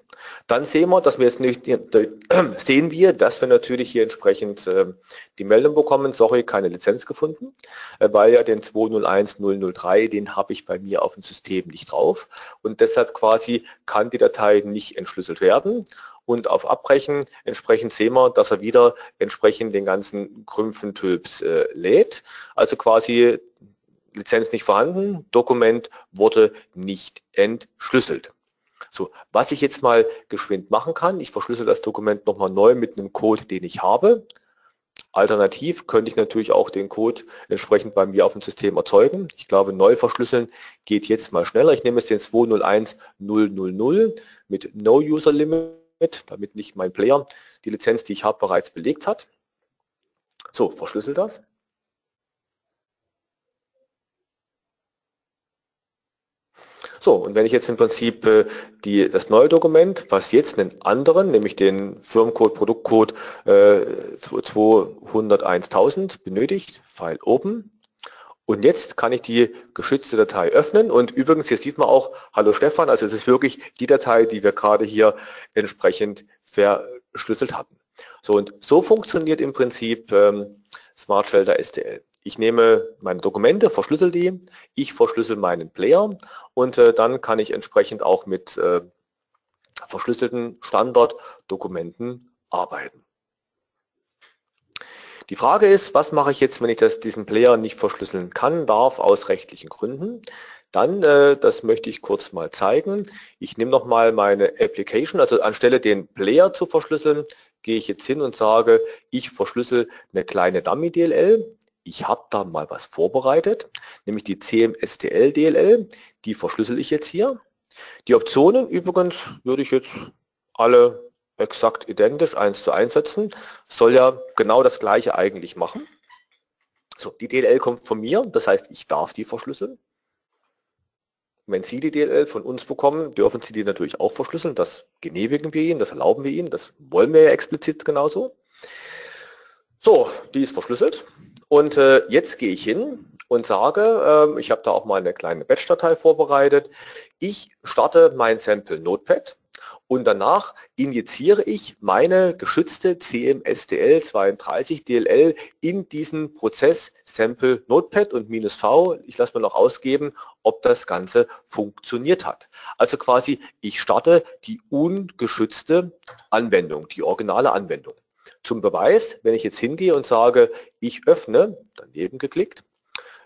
dann sehen wir, dass wir jetzt nicht, sehen wir, dass wir natürlich hier entsprechend äh, die Meldung bekommen, sorry, keine Lizenz gefunden, äh, weil ja den 201003, den habe ich bei mir auf dem System nicht drauf und deshalb quasi kann die Datei nicht entschlüsselt werden und auf Abbrechen entsprechend sehen wir, dass er wieder entsprechend den ganzen Krümpfen-Typs äh, lädt. Also quasi Lizenz nicht vorhanden, Dokument wurde nicht entschlüsselt. So, was ich jetzt mal geschwind machen kann, ich verschlüssel das Dokument nochmal neu mit einem Code, den ich habe. Alternativ könnte ich natürlich auch den Code entsprechend bei mir auf dem System erzeugen. Ich glaube, neu verschlüsseln geht jetzt mal schneller. Ich nehme jetzt den 201000 mit No User Limit, damit nicht mein Player die Lizenz, die ich habe, bereits belegt hat. So, verschlüssel das. So, und wenn ich jetzt im Prinzip äh, die, das neue Dokument, was jetzt einen anderen, nämlich den Firmencode, Produktcode äh, 201.000 benötigt, File Open, und jetzt kann ich die geschützte Datei öffnen und übrigens, hier sieht man auch, hallo Stefan, also es ist wirklich die Datei, die wir gerade hier entsprechend verschlüsselt hatten. So und so funktioniert im Prinzip ähm, Smart Shelter STL. Ich nehme meine Dokumente, verschlüssel die, ich verschlüssel meinen Player und äh, dann kann ich entsprechend auch mit äh, verschlüsselten Standarddokumenten arbeiten. Die Frage ist, was mache ich jetzt, wenn ich das, diesen Player nicht verschlüsseln kann, darf aus rechtlichen Gründen? Dann, äh, das möchte ich kurz mal zeigen. Ich nehme nochmal meine Application, also anstelle den Player zu verschlüsseln, gehe ich jetzt hin und sage, ich verschlüssel eine kleine Dummy-DLL ich habe da mal was vorbereitet, nämlich die CMSTL-DLL, die verschlüssel ich jetzt hier. Die Optionen übrigens würde ich jetzt alle exakt identisch eins zu eins setzen, soll ja genau das gleiche eigentlich machen. So, die DLL kommt von mir, das heißt, ich darf die verschlüsseln. Wenn Sie die DLL von uns bekommen, dürfen Sie die natürlich auch verschlüsseln. Das genehmigen wir Ihnen, das erlauben wir Ihnen, das wollen wir ja explizit genauso. So, die ist verschlüsselt. Und äh, jetzt gehe ich hin und sage, äh, ich habe da auch mal eine kleine Batch-Datei vorbereitet. Ich starte mein Sample Notepad und danach injiziere ich meine geschützte CMSDL32 DLL in diesen Prozess Sample Notepad und minus V. Ich lasse mir noch ausgeben, ob das Ganze funktioniert hat. Also quasi, ich starte die ungeschützte Anwendung, die originale Anwendung. Zum Beweis, wenn ich jetzt hingehe und sage, ich öffne, daneben geklickt,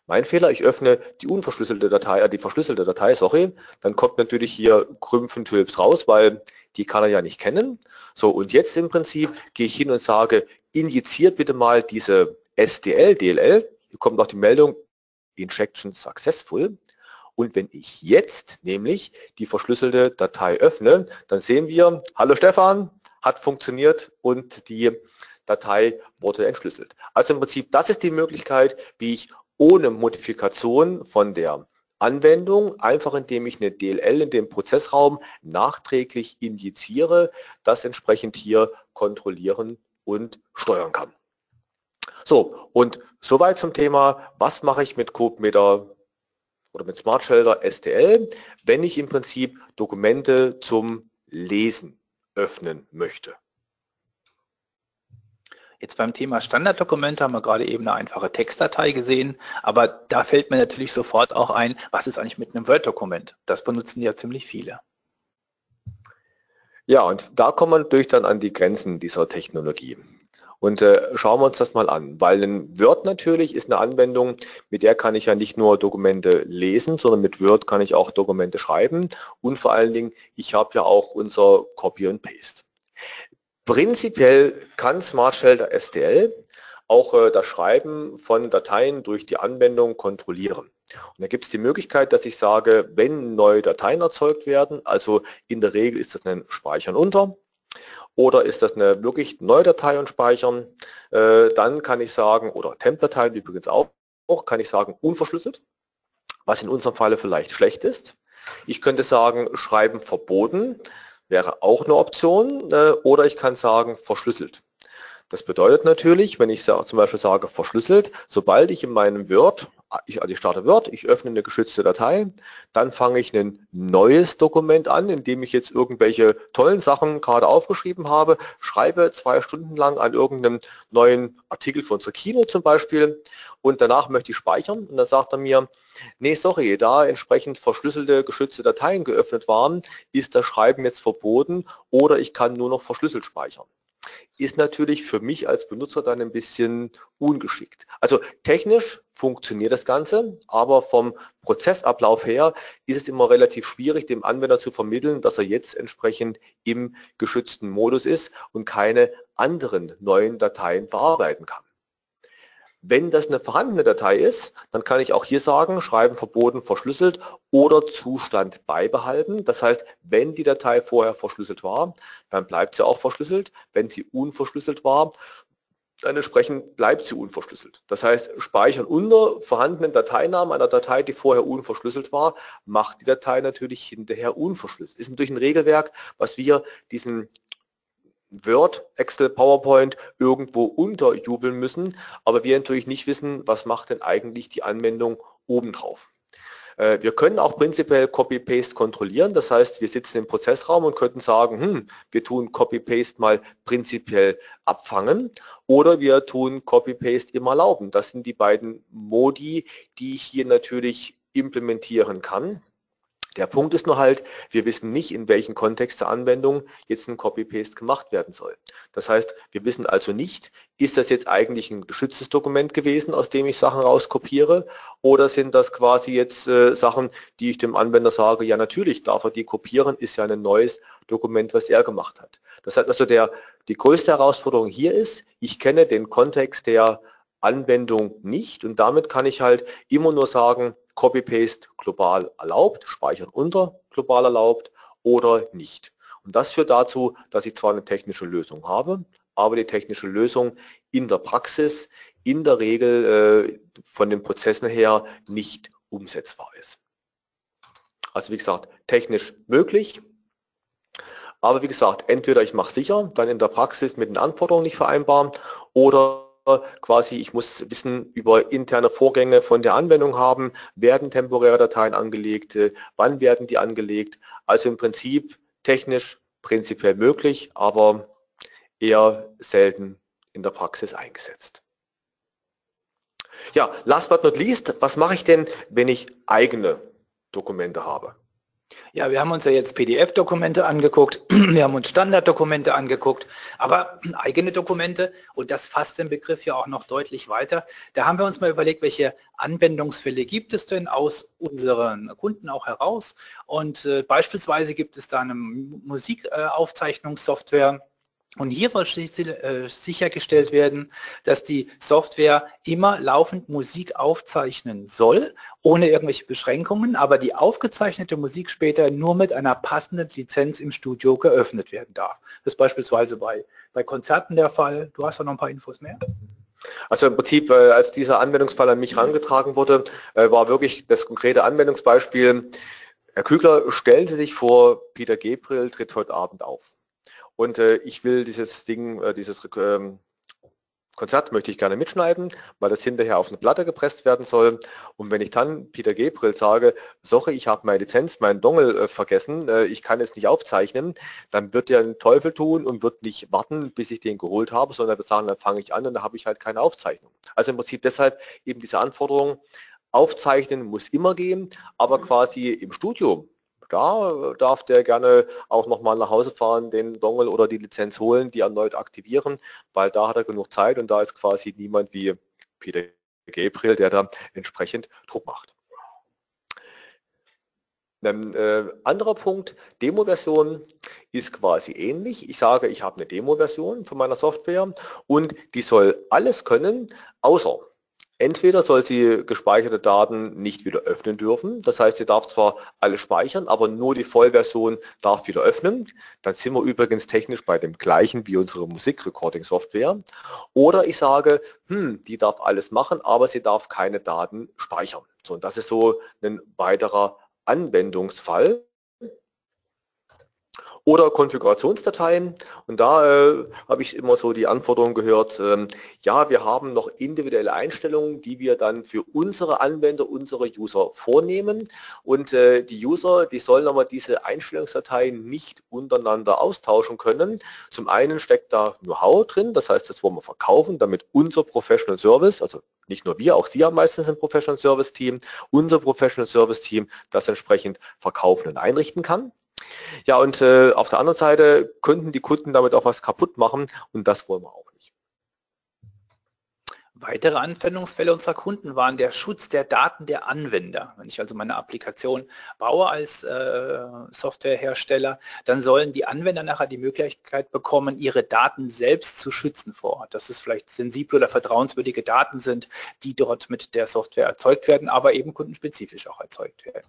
mein Fehler, ich öffne die unverschlüsselte Datei, äh, die verschlüsselte Datei, sorry, dann kommt natürlich hier Krümpfen-Tulps raus, weil die kann er ja nicht kennen. So, und jetzt im Prinzip gehe ich hin und sage, injiziert bitte mal diese SDL, DLL, hier kommt noch die Meldung, Injection Successful. Und wenn ich jetzt nämlich die verschlüsselte Datei öffne, dann sehen wir, hallo Stefan, hat funktioniert und die Datei wurde entschlüsselt. Also im Prinzip, das ist die Möglichkeit, wie ich ohne Modifikation von der Anwendung, einfach indem ich eine DLL in dem Prozessraum nachträglich injiziere, das entsprechend hier kontrollieren und steuern kann. So, und soweit zum Thema, was mache ich mit CodeMeter oder mit Smart Shelter STL, wenn ich im Prinzip Dokumente zum Lesen öffnen möchte. Jetzt beim Thema Standarddokumente haben wir gerade eben eine einfache Textdatei gesehen, aber da fällt mir natürlich sofort auch ein, was ist eigentlich mit einem Word-Dokument? Das benutzen ja ziemlich viele. Ja, und da kommt man natürlich dann an die Grenzen dieser Technologie. Und äh, schauen wir uns das mal an, weil ein Word natürlich ist eine Anwendung, mit der kann ich ja nicht nur Dokumente lesen, sondern mit Word kann ich auch Dokumente schreiben und vor allen Dingen, ich habe ja auch unser Copy and Paste. Prinzipiell kann Smart Shelter STL auch äh, das Schreiben von Dateien durch die Anwendung kontrollieren. Und da gibt es die Möglichkeit, dass ich sage, wenn neue Dateien erzeugt werden, also in der Regel ist das ein Speichern unter oder ist das eine wirklich neue Datei und Speichern, äh, dann kann ich sagen, oder Temp-Dateien übrigens auch, auch, kann ich sagen unverschlüsselt, was in unserem Falle vielleicht schlecht ist. Ich könnte sagen, Schreiben verboten, wäre auch eine Option äh, oder ich kann sagen verschlüsselt. Das bedeutet natürlich, wenn ich zum Beispiel sage verschlüsselt, sobald ich in meinem Word, ich, also ich starte Word, ich öffne eine geschützte Datei, dann fange ich ein neues Dokument an, in dem ich jetzt irgendwelche tollen Sachen gerade aufgeschrieben habe, schreibe zwei Stunden lang an irgendeinem neuen Artikel von unserer Kino zum Beispiel und danach möchte ich speichern. Und dann sagt er mir, nee, sorry, da entsprechend verschlüsselte, geschützte Dateien geöffnet waren, ist das Schreiben jetzt verboten oder ich kann nur noch verschlüsselt speichern ist natürlich für mich als Benutzer dann ein bisschen ungeschickt. Also technisch funktioniert das Ganze, aber vom Prozessablauf her ist es immer relativ schwierig, dem Anwender zu vermitteln, dass er jetzt entsprechend im geschützten Modus ist und keine anderen neuen Dateien bearbeiten kann. Wenn das eine vorhandene Datei ist, dann kann ich auch hier sagen, schreiben verboten verschlüsselt oder Zustand beibehalten. Das heißt, wenn die Datei vorher verschlüsselt war, dann bleibt sie auch verschlüsselt. Wenn sie unverschlüsselt war, dann entsprechend bleibt sie unverschlüsselt. Das heißt, Speichern unter vorhandenen Dateinamen einer Datei, die vorher unverschlüsselt war, macht die Datei natürlich hinterher unverschlüsselt. Ist natürlich ein Regelwerk, was wir diesen Word, Excel, PowerPoint irgendwo unterjubeln müssen, aber wir natürlich nicht wissen, was macht denn eigentlich die Anwendung obendrauf. Äh, wir können auch prinzipiell Copy-Paste kontrollieren, das heißt, wir sitzen im Prozessraum und könnten sagen, hm, wir tun Copy-Paste mal prinzipiell abfangen oder wir tun Copy-Paste immer erlauben. Das sind die beiden Modi, die ich hier natürlich implementieren kann. Der Punkt ist nur halt, wir wissen nicht, in welchem Kontext der Anwendung jetzt ein Copy-Paste gemacht werden soll. Das heißt, wir wissen also nicht, ist das jetzt eigentlich ein geschütztes Dokument gewesen, aus dem ich Sachen rauskopiere, oder sind das quasi jetzt äh, Sachen, die ich dem Anwender sage, ja natürlich darf er die kopieren, ist ja ein neues Dokument, was er gemacht hat. Das heißt also, der, die größte Herausforderung hier ist, ich kenne den Kontext der Anwendung nicht und damit kann ich halt immer nur sagen, Copy-Paste global erlaubt, Speichern unter global erlaubt oder nicht. Und das führt dazu, dass ich zwar eine technische Lösung habe, aber die technische Lösung in der Praxis in der Regel äh, von den Prozessen her nicht umsetzbar ist. Also wie gesagt, technisch möglich, aber wie gesagt, entweder ich mache sicher, dann in der Praxis mit den Anforderungen nicht vereinbaren oder quasi, ich muss Wissen über interne Vorgänge von der Anwendung haben, werden temporäre Dateien angelegt, äh, wann werden die angelegt. Also im Prinzip technisch prinzipiell möglich, aber eher selten in der Praxis eingesetzt. Ja, last but not least, was mache ich denn, wenn ich eigene Dokumente habe? Ja, wir haben uns ja jetzt PDF-Dokumente angeguckt, wir haben uns Standarddokumente angeguckt, aber eigene Dokumente, und das fasst den Begriff ja auch noch deutlich weiter, da haben wir uns mal überlegt, welche Anwendungsfälle gibt es denn aus unseren Kunden auch heraus. Und äh, beispielsweise gibt es da eine Musikaufzeichnungssoftware, und hier soll äh, sichergestellt werden, dass die Software immer laufend Musik aufzeichnen soll, ohne irgendwelche Beschränkungen, aber die aufgezeichnete Musik später nur mit einer passenden Lizenz im Studio geöffnet werden darf. Das ist beispielsweise bei, bei Konzerten der Fall. Du hast da noch ein paar Infos mehr? Also im Prinzip, äh, als dieser Anwendungsfall an mich herangetragen wurde, äh, war wirklich das konkrete Anwendungsbeispiel, Herr Kügler, stellen Sie sich vor, Peter Gabriel tritt heute Abend auf. Und äh, ich will dieses Ding, äh, dieses ähm, Konzert möchte ich gerne mitschneiden, weil das hinterher auf eine Platte gepresst werden soll. Und wenn ich dann Peter Gabriel sage, sorry, ich habe meine Lizenz, meinen Dongle äh, vergessen, äh, ich kann es nicht aufzeichnen, dann wird er einen Teufel tun und wird nicht warten, bis ich den geholt habe, sondern wird sagen, dann fange ich an und dann habe ich halt keine Aufzeichnung. Also im Prinzip deshalb eben diese Anforderung, aufzeichnen muss immer gehen, aber quasi im Studio da darf der gerne auch nochmal nach Hause fahren, den Dongle oder die Lizenz holen, die erneut aktivieren, weil da hat er genug Zeit und da ist quasi niemand wie Peter Gabriel, der da entsprechend Druck macht. Ein äh, anderer Punkt, Demo-Version ist quasi ähnlich. Ich sage, ich habe eine Demo-Version von meiner Software und die soll alles können, außer Entweder soll sie gespeicherte Daten nicht wieder öffnen dürfen, das heißt, sie darf zwar alle speichern, aber nur die Vollversion darf wieder öffnen. Dann sind wir übrigens technisch bei dem gleichen wie unsere Musikrecording-Software. Oder ich sage, hm, die darf alles machen, aber sie darf keine Daten speichern. So, und das ist so ein weiterer Anwendungsfall oder Konfigurationsdateien. Und da äh, habe ich immer so die Anforderung gehört, ähm, ja, wir haben noch individuelle Einstellungen, die wir dann für unsere Anwender, unsere User vornehmen. Und äh, die User, die sollen aber diese Einstellungsdateien nicht untereinander austauschen können. Zum einen steckt da Know-how drin, das heißt, das wollen wir verkaufen, damit unser Professional Service, also nicht nur wir, auch Sie haben meistens ein Professional Service Team, unser Professional Service Team das entsprechend verkaufen und einrichten kann. Ja, und äh, auf der anderen Seite könnten die Kunden damit auch was kaputt machen und das wollen wir auch nicht. Weitere Anwendungsfälle unserer Kunden waren der Schutz der Daten der Anwender. Wenn ich also meine Applikation baue als äh, Softwarehersteller, dann sollen die Anwender nachher die Möglichkeit bekommen, ihre Daten selbst zu schützen vor Ort. Dass es vielleicht sensible oder vertrauenswürdige Daten sind, die dort mit der Software erzeugt werden, aber eben kundenspezifisch auch erzeugt werden.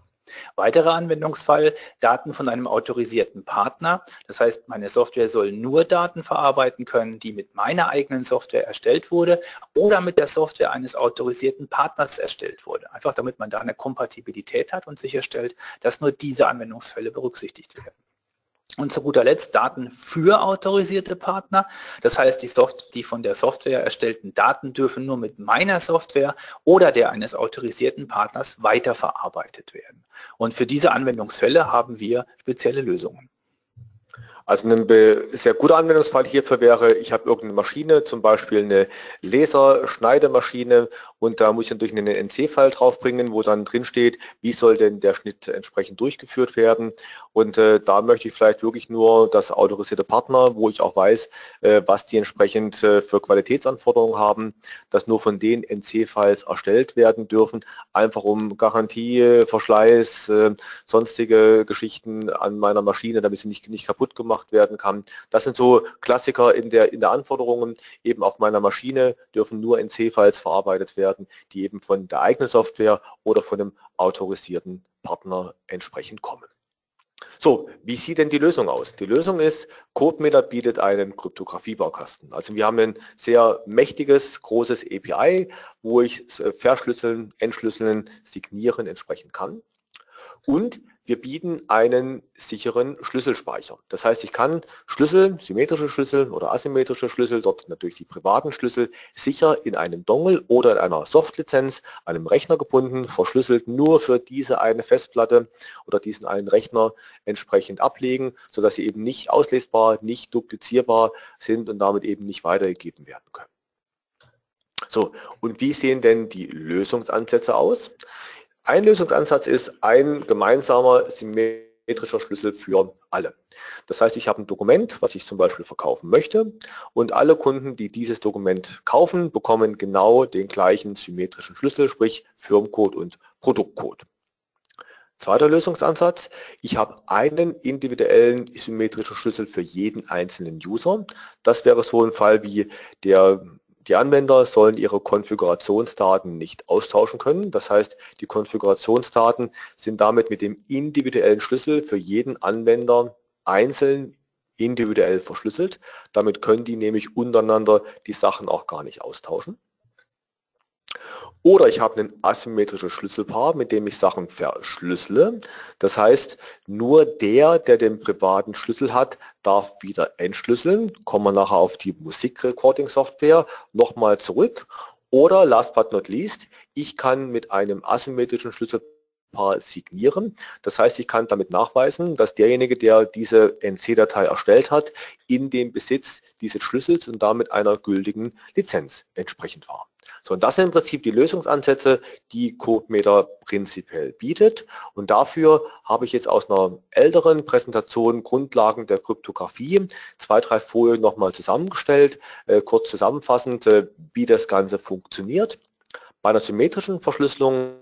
Weiterer Anwendungsfall, Daten von einem autorisierten Partner. Das heißt, meine Software soll nur Daten verarbeiten können, die mit meiner eigenen Software erstellt wurde oder mit der Software eines autorisierten Partners erstellt wurde. Einfach damit man da eine Kompatibilität hat und sicherstellt, dass nur diese Anwendungsfälle berücksichtigt werden. Und zu guter Letzt Daten für autorisierte Partner. Das heißt, die, Soft die von der Software erstellten Daten dürfen nur mit meiner Software oder der eines autorisierten Partners weiterverarbeitet werden. Und für diese Anwendungsfälle haben wir spezielle Lösungen. Also ein sehr guter Anwendungsfall hierfür wäre, ich habe irgendeine Maschine, zum Beispiel eine Laserschneidemaschine und da muss ich natürlich einen NC-File draufbringen, wo dann drin steht, wie soll denn der Schnitt entsprechend durchgeführt werden. Und äh, da möchte ich vielleicht wirklich nur das autorisierte Partner, wo ich auch weiß, äh, was die entsprechend äh, für Qualitätsanforderungen haben, dass nur von den NC-Files erstellt werden dürfen, einfach um Garantie, Verschleiß, äh, sonstige Geschichten an meiner Maschine, damit sie nicht, nicht kaputt gemacht gemacht werden kann. Das sind so Klassiker in der, in der Anforderungen. Eben auf meiner Maschine dürfen nur NC-Files verarbeitet werden, die eben von der eigenen Software oder von einem autorisierten Partner entsprechend kommen. So, wie sieht denn die Lösung aus? Die Lösung ist, CodeMeter bietet einen Kryptografiebaukasten. Also wir haben ein sehr mächtiges, großes API, wo ich verschlüsseln, entschlüsseln, signieren entsprechend kann. Und wir bieten einen sicheren Schlüsselspeicher. Das heißt, ich kann Schlüssel, symmetrische Schlüssel oder asymmetrische Schlüssel, dort natürlich die privaten Schlüssel, sicher in einem Dongle oder in einer Softlizenz, einem Rechner gebunden, verschlüsselt nur für diese eine Festplatte oder diesen einen Rechner entsprechend ablegen, sodass sie eben nicht auslesbar, nicht duplizierbar sind und damit eben nicht weitergegeben werden können. So, und wie sehen denn die Lösungsansätze aus? Ein Lösungsansatz ist ein gemeinsamer symmetrischer Schlüssel für alle. Das heißt, ich habe ein Dokument, was ich zum Beispiel verkaufen möchte und alle Kunden, die dieses Dokument kaufen, bekommen genau den gleichen symmetrischen Schlüssel, sprich Firmencode und Produktcode. Zweiter Lösungsansatz, ich habe einen individuellen symmetrischen Schlüssel für jeden einzelnen User. Das wäre so ein Fall wie der die Anwender sollen ihre Konfigurationsdaten nicht austauschen können. Das heißt, die Konfigurationsdaten sind damit mit dem individuellen Schlüssel für jeden Anwender einzeln individuell verschlüsselt. Damit können die nämlich untereinander die Sachen auch gar nicht austauschen. Oder ich habe ein asymmetrisches Schlüsselpaar, mit dem ich Sachen verschlüssele. Das heißt, nur der, der den privaten Schlüssel hat, darf wieder entschlüsseln. Kommen wir nachher auf die Musikrecording-Software nochmal zurück. Oder last but not least, ich kann mit einem asymmetrischen Schlüsselpaar signieren. Das heißt, ich kann damit nachweisen, dass derjenige, der diese NC-Datei erstellt hat, in dem Besitz dieses Schlüssels und damit einer gültigen Lizenz entsprechend war. So, und das sind im Prinzip die Lösungsansätze, die CodeMeter prinzipiell bietet. Und dafür habe ich jetzt aus einer älteren Präsentation Grundlagen der Kryptographie zwei, drei Folien nochmal zusammengestellt, äh, kurz zusammenfassend, äh, wie das Ganze funktioniert. Bei einer symmetrischen Verschlüsselung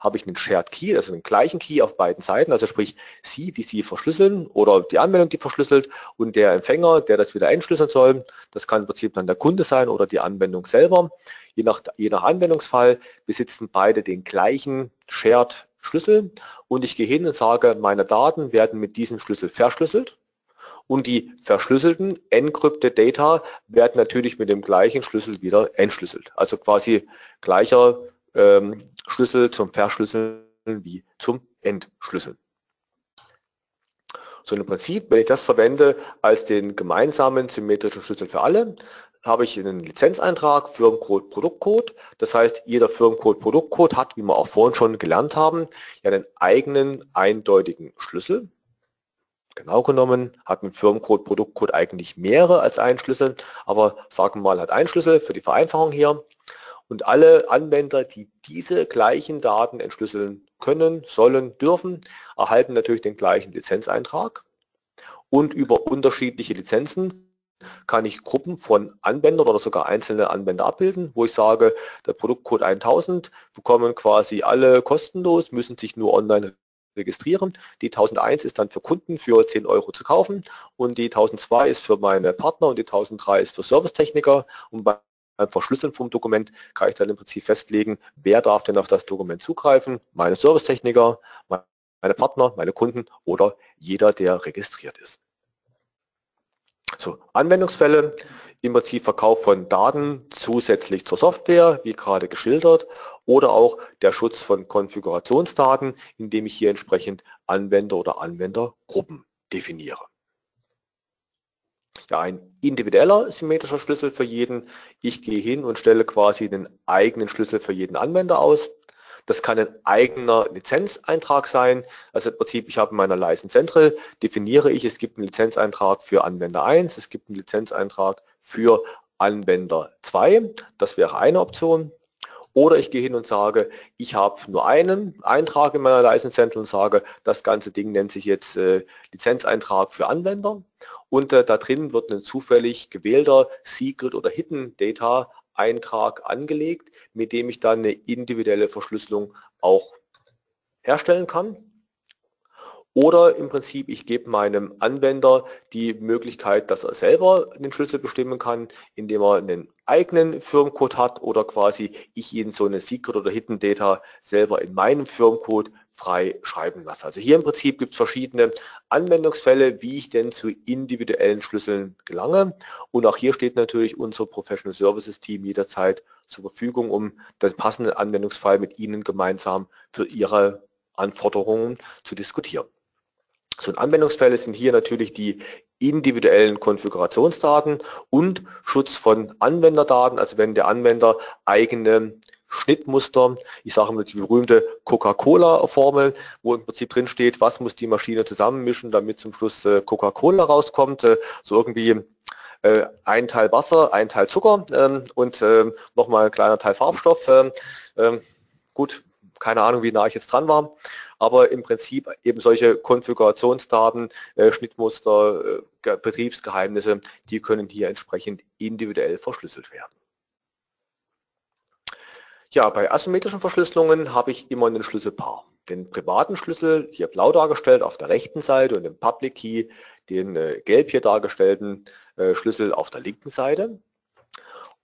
habe ich einen Shared Key, also einen gleichen Key auf beiden Seiten, also sprich Sie, die Sie verschlüsseln oder die Anwendung, die verschlüsselt und der Empfänger, der das wieder entschlüsseln soll. Das kann im Prinzip dann der Kunde sein oder die Anwendung selber. Je nach, je nach Anwendungsfall besitzen beide den gleichen Shared Schlüssel und ich gehe hin und sage, meine Daten werden mit diesem Schlüssel verschlüsselt und die verschlüsselten encrypted Data werden natürlich mit dem gleichen Schlüssel wieder entschlüsselt. Also quasi gleicher ähm, Schlüssel zum Verschlüsseln wie zum Entschlüsseln. So im Prinzip, wenn ich das verwende als den gemeinsamen symmetrischen Schlüssel für alle, habe ich einen Lizenzeintrag, Firmencode, Produktcode. Das heißt, jeder Firmencode, Produktcode hat, wie wir auch vorhin schon gelernt haben, einen eigenen eindeutigen Schlüssel. Genau genommen hat ein Firmencode, Produktcode eigentlich mehrere als einen Schlüssel, aber sagen wir mal, hat einen Schlüssel für die Vereinfachung hier. Und alle Anwender, die diese gleichen Daten entschlüsseln können, sollen, dürfen, erhalten natürlich den gleichen Lizenzeintrag. Und über unterschiedliche Lizenzen kann ich Gruppen von Anwendern oder sogar einzelne Anwender abbilden, wo ich sage, der Produktcode 1000 bekommen quasi alle kostenlos, müssen sich nur online registrieren. Die 1001 ist dann für Kunden für 10 Euro zu kaufen und die 1002 ist für meine Partner und die 1003 ist für Servicetechniker und beim Verschlüsseln vom Dokument kann ich dann im Prinzip festlegen, wer darf denn auf das Dokument zugreifen, meine Servicetechniker, meine Partner, meine Kunden oder jeder, der registriert ist. So, Anwendungsfälle, im Prinzip Verkauf von Daten zusätzlich zur Software, wie gerade geschildert, oder auch der Schutz von Konfigurationsdaten, indem ich hier entsprechend Anwender oder Anwendergruppen definiere. Ja, ein individueller symmetrischer Schlüssel für jeden. Ich gehe hin und stelle quasi den eigenen Schlüssel für jeden Anwender aus. Das kann ein eigener Lizenzeintrag sein. Also im Prinzip, ich habe in meiner License Central, definiere ich, es gibt einen Lizenzeintrag für Anwender 1, es gibt einen Lizenzeintrag für Anwender 2. Das wäre eine Option. Oder ich gehe hin und sage, ich habe nur einen Eintrag in meiner License Central und sage, das ganze Ding nennt sich jetzt äh, Lizenzeintrag für Anwender. Und äh, da drin wird ein zufällig gewählter Secret oder Hidden Data Eintrag angelegt, mit dem ich dann eine individuelle Verschlüsselung auch herstellen kann. Oder im Prinzip, ich gebe meinem Anwender die Möglichkeit, dass er selber den Schlüssel bestimmen kann, indem er einen eigenen Firmencode hat oder quasi ich ihn so eine Secret oder Hidden Data selber in meinem Firmencode frei schreiben lasse. Also hier im Prinzip gibt es verschiedene Anwendungsfälle, wie ich denn zu individuellen Schlüsseln gelange. Und auch hier steht natürlich unser Professional Services Team jederzeit zur Verfügung, um den passenden Anwendungsfall mit Ihnen gemeinsam für Ihre Anforderungen zu diskutieren. So ein Anwendungsfälle sind hier natürlich die individuellen Konfigurationsdaten und Schutz von Anwenderdaten, also wenn der Anwender eigene Schnittmuster, ich sage mal die berühmte Coca-Cola-Formel, wo im Prinzip drin steht, was muss die Maschine zusammenmischen, damit zum Schluss äh, Coca-Cola rauskommt, äh, so irgendwie äh, ein Teil Wasser, ein Teil Zucker ähm, und ähm, nochmal ein kleiner Teil Farbstoff. Ähm, gut, keine Ahnung, wie nah ich jetzt dran war, aber im Prinzip eben solche Konfigurationsdaten, Schnittmuster, Betriebsgeheimnisse, die können hier entsprechend individuell verschlüsselt werden. Ja, bei asymmetrischen Verschlüsselungen habe ich immer einen Schlüsselpaar. Den privaten Schlüssel, hier blau dargestellt auf der rechten Seite und den Public Key, den äh, gelb hier dargestellten äh, Schlüssel auf der linken Seite.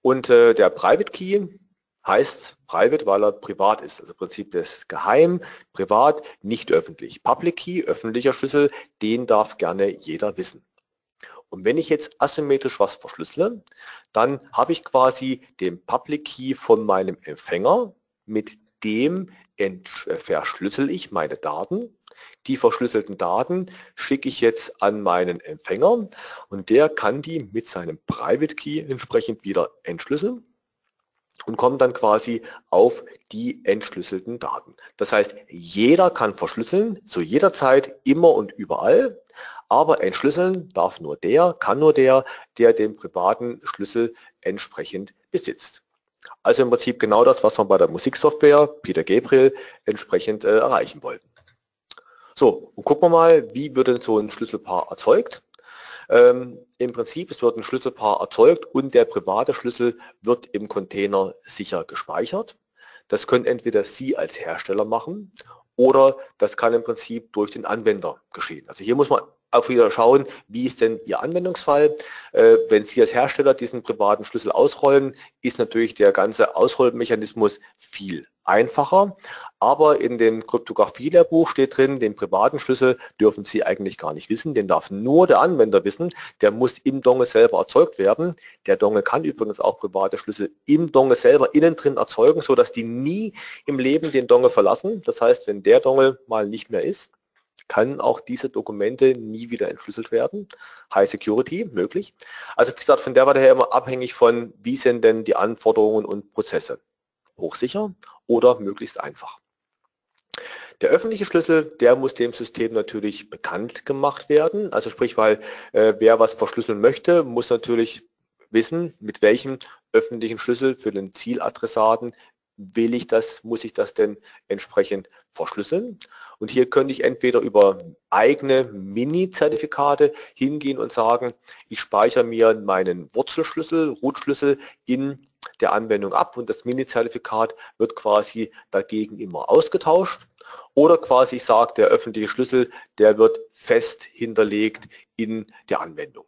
Und äh, der Private Key heißt Private, weil er privat ist. Also Prinzip das geheim, privat, nicht öffentlich. Public Key, öffentlicher Schlüssel, den darf gerne jeder wissen. Und wenn ich jetzt asymmetrisch was verschlüssele, dann habe ich quasi den Public Key von meinem Empfänger, mit dem verschlüssel ich meine Daten. Die verschlüsselten Daten schicke ich jetzt an meinen Empfänger und der kann die mit seinem Private Key entsprechend wieder entschlüsseln und kommt dann quasi auf die entschlüsselten Daten. Das heißt, jeder kann verschlüsseln, zu jeder Zeit, immer und überall, aber entschlüsseln darf nur der, kann nur der, der den privaten Schlüssel entsprechend besitzt. Also im Prinzip genau das, was wir bei der Musiksoftware Peter Gabriel entsprechend äh, erreichen wollten. So, und gucken wir mal, wie wird denn so ein Schlüsselpaar erzeugt. Ähm, Im Prinzip, es wird ein Schlüsselpaar erzeugt und der private Schlüssel wird im Container sicher gespeichert. Das können entweder Sie als Hersteller machen oder das kann im Prinzip durch den Anwender geschehen. Also hier muss man auch wieder schauen, wie ist denn Ihr Anwendungsfall. Äh, wenn Sie als Hersteller diesen privaten Schlüssel ausrollen, ist natürlich der ganze Ausrollmechanismus viel einfacher. Aber in dem Kryptographie-Lehrbuch steht drin, den privaten Schlüssel dürfen Sie eigentlich gar nicht wissen. Den darf nur der Anwender wissen. Der muss im Dongle selber erzeugt werden. Der Dongle kann übrigens auch private Schlüssel im Dongle selber innen drin erzeugen, sodass die nie im Leben den Dongle verlassen. Das heißt, wenn der Dongle mal nicht mehr ist, kann auch diese Dokumente nie wieder entschlüsselt werden. High Security möglich. Also wie gesagt, von der war daher immer abhängig von, wie sind denn die Anforderungen und Prozesse. Hochsicher oder möglichst einfach. Der öffentliche Schlüssel, der muss dem System natürlich bekannt gemacht werden. Also sprich, weil äh, wer was verschlüsseln möchte, muss natürlich wissen, mit welchem öffentlichen Schlüssel für den Zieladressaten will ich das, muss ich das denn entsprechend verschlüsseln. Und hier könnte ich entweder über eigene Mini-Zertifikate hingehen und sagen, ich speichere mir meinen Wurzelschlüssel, Rootschlüssel in der Anwendung ab und das Mini-Zertifikat wird quasi dagegen immer ausgetauscht. Oder quasi ich sage, der öffentliche Schlüssel, der wird fest hinterlegt in der Anwendung.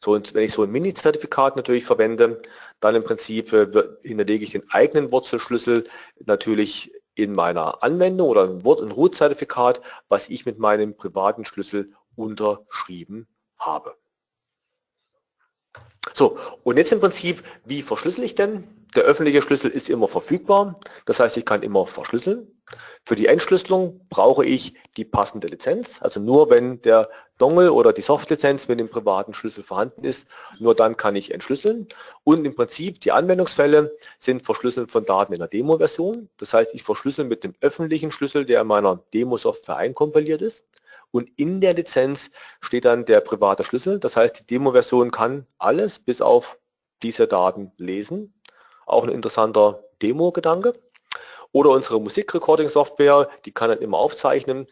So, und wenn ich so ein Mini-Zertifikat natürlich verwende, dann im Prinzip äh, hinterlege ich den eigenen Wurzelschlüssel natürlich in meiner Anwendung oder ein Root-Zertifikat, was ich mit meinem privaten Schlüssel unterschrieben habe. So, und jetzt im Prinzip, wie verschlüssel ich denn? Der öffentliche Schlüssel ist immer verfügbar, das heißt, ich kann immer verschlüsseln. Für die Entschlüsselung brauche ich die passende Lizenz, also nur wenn der Dongle oder die Softlizenz mit dem privaten Schlüssel vorhanden ist, nur dann kann ich entschlüsseln. Und im Prinzip die Anwendungsfälle sind Verschlüsseln von Daten in der Demo-Version. Das heißt, ich verschlüssel mit dem öffentlichen Schlüssel, der in meiner Demo-Software einkompiliert ist. Und in der Lizenz steht dann der private Schlüssel. Das heißt, die Demo-Version kann alles bis auf diese Daten lesen. Auch ein interessanter Demo-Gedanke. Oder unsere Musikrecording-Software, die kann dann immer aufzeichnen.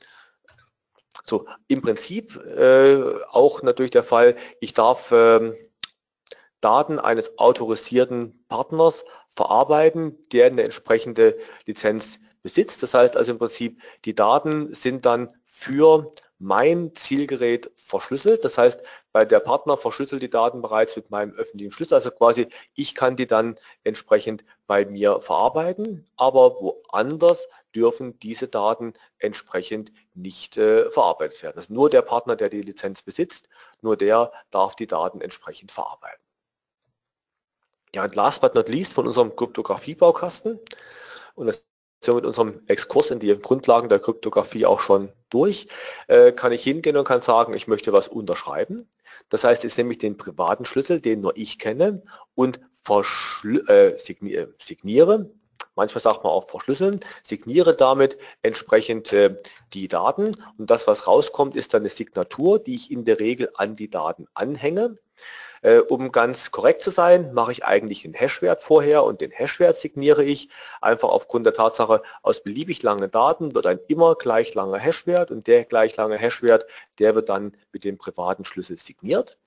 So, im Prinzip äh, auch natürlich der Fall, ich darf ähm, Daten eines autorisierten Partners verarbeiten, der eine entsprechende Lizenz besitzt. Das heißt also im Prinzip, die Daten sind dann für mein Zielgerät verschlüsselt. Das heißt, bei der Partner verschlüsselt die Daten bereits mit meinem öffentlichen Schlüssel. Also quasi, ich kann die dann entsprechend bei mir verarbeiten, aber woanders dürfen diese Daten entsprechend nicht äh, verarbeitet werden. Also nur der Partner, der die Lizenz besitzt, nur der darf die Daten entsprechend verarbeiten. Ja, und last but not least von unserem Kryptographie-Baukasten. Und das sind mit unserem Exkurs in die Grundlagen der Kryptographie auch schon durch. Äh, kann ich hingehen und kann sagen, ich möchte was unterschreiben. Das heißt, jetzt nehme ich den privaten Schlüssel, den nur ich kenne, und äh, signiere. Manchmal sagt man auch verschlüsseln, signiere damit entsprechend äh, die Daten und das, was rauskommt, ist dann eine Signatur, die ich in der Regel an die Daten anhänge. Äh, um ganz korrekt zu sein, mache ich eigentlich den Hashwert vorher und den Hashwert signiere ich einfach aufgrund der Tatsache, aus beliebig langen Daten wird ein immer gleich langer Hashwert und der gleich lange Hashwert, der wird dann mit dem privaten Schlüssel signiert.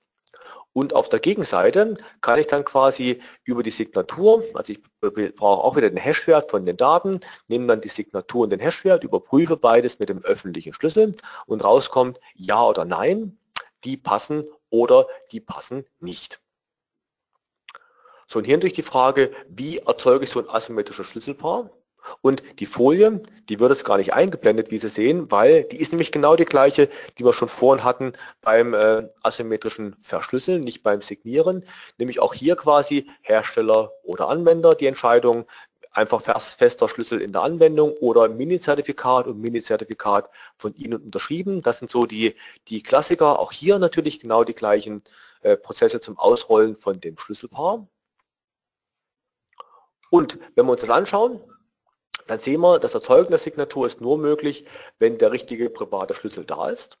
Und auf der Gegenseite kann ich dann quasi über die Signatur, also ich brauche auch wieder den Hashwert von den Daten, nehme dann die Signatur und den Hashwert, überprüfe beides mit dem öffentlichen Schlüssel und rauskommt Ja oder Nein, die passen oder die passen nicht. So, und hier durch die Frage, wie erzeuge ich so ein asymmetrisches Schlüsselpaar? Und die Folie, die wird jetzt gar nicht eingeblendet, wie Sie sehen, weil die ist nämlich genau die gleiche, die wir schon vorhin hatten beim äh, asymmetrischen Verschlüsseln, nicht beim Signieren. Nämlich auch hier quasi Hersteller oder Anwender die Entscheidung, einfach fester Schlüssel in der Anwendung oder Mini-Zertifikat und Mini-Zertifikat von Ihnen unterschrieben. Das sind so die, die Klassiker. Auch hier natürlich genau die gleichen äh, Prozesse zum Ausrollen von dem Schlüsselpaar. Und wenn wir uns das anschauen, dann sehen wir, das Erzeugen der Signatur ist nur möglich, wenn der richtige private Schlüssel da ist.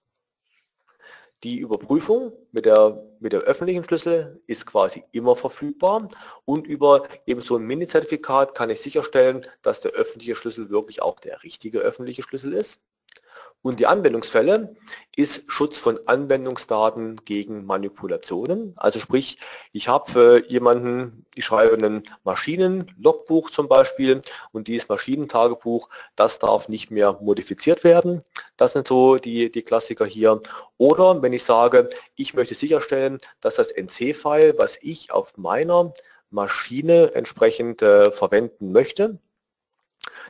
Die Überprüfung mit der, mit der öffentlichen Schlüssel ist quasi immer verfügbar und über eben so ein Mini-Zertifikat kann ich sicherstellen, dass der öffentliche Schlüssel wirklich auch der richtige öffentliche Schlüssel ist. Und die Anwendungsfälle ist Schutz von Anwendungsdaten gegen Manipulationen. Also sprich, ich habe äh, jemanden, ich schreibe ein Maschinenlogbuch zum Beispiel und dieses Maschinentagebuch, das darf nicht mehr modifiziert werden. Das sind so die, die Klassiker hier. Oder wenn ich sage, ich möchte sicherstellen, dass das NC-File, was ich auf meiner Maschine entsprechend äh, verwenden möchte,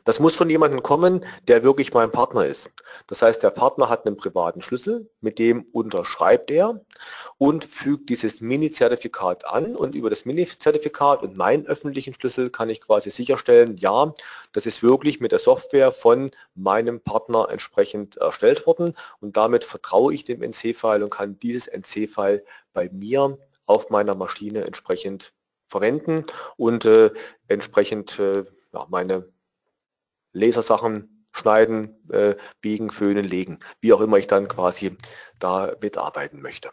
das muss von jemandem kommen, der wirklich mein Partner ist. Das heißt, der Partner hat einen privaten Schlüssel, mit dem unterschreibt er und fügt dieses Mini-Zertifikat an und über das Mini-Zertifikat und meinen öffentlichen Schlüssel kann ich quasi sicherstellen, ja, das ist wirklich mit der Software von meinem Partner entsprechend erstellt worden und damit vertraue ich dem NC-File und kann dieses NC-File bei mir auf meiner Maschine entsprechend verwenden und äh, entsprechend äh, ja, meine Lasersachen schneiden, äh, biegen, föhnen, legen, wie auch immer ich dann quasi da mitarbeiten möchte.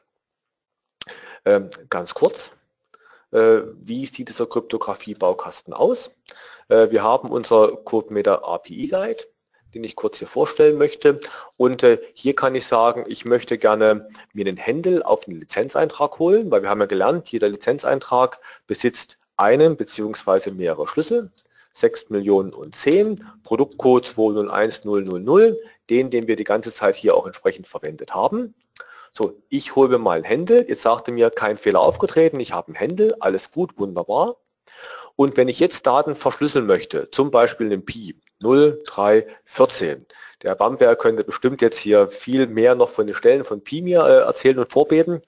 Ähm, ganz kurz, äh, wie sieht dieser Kryptographie-Baukasten aus? Äh, wir haben unser CodeMeter API Guide, den ich kurz hier vorstellen möchte. Und äh, hier kann ich sagen, ich möchte gerne mir einen Händel auf einen Lizenzeintrag holen, weil wir haben ja gelernt, jeder Lizenzeintrag besitzt einen bzw. mehrere Schlüssel. 6 Millionen und 10, Produktcode 201000, den, den wir die ganze Zeit hier auch entsprechend verwendet haben. So, ich hole mir mal ein Händel, jetzt sagte mir kein Fehler aufgetreten, ich habe ein Händel, alles gut, wunderbar. Und wenn ich jetzt Daten verschlüsseln möchte, zum Beispiel einen Pi 0314, der Bamberg könnte bestimmt jetzt hier viel mehr noch von den Stellen von Pi mir äh, erzählen und vorbeten,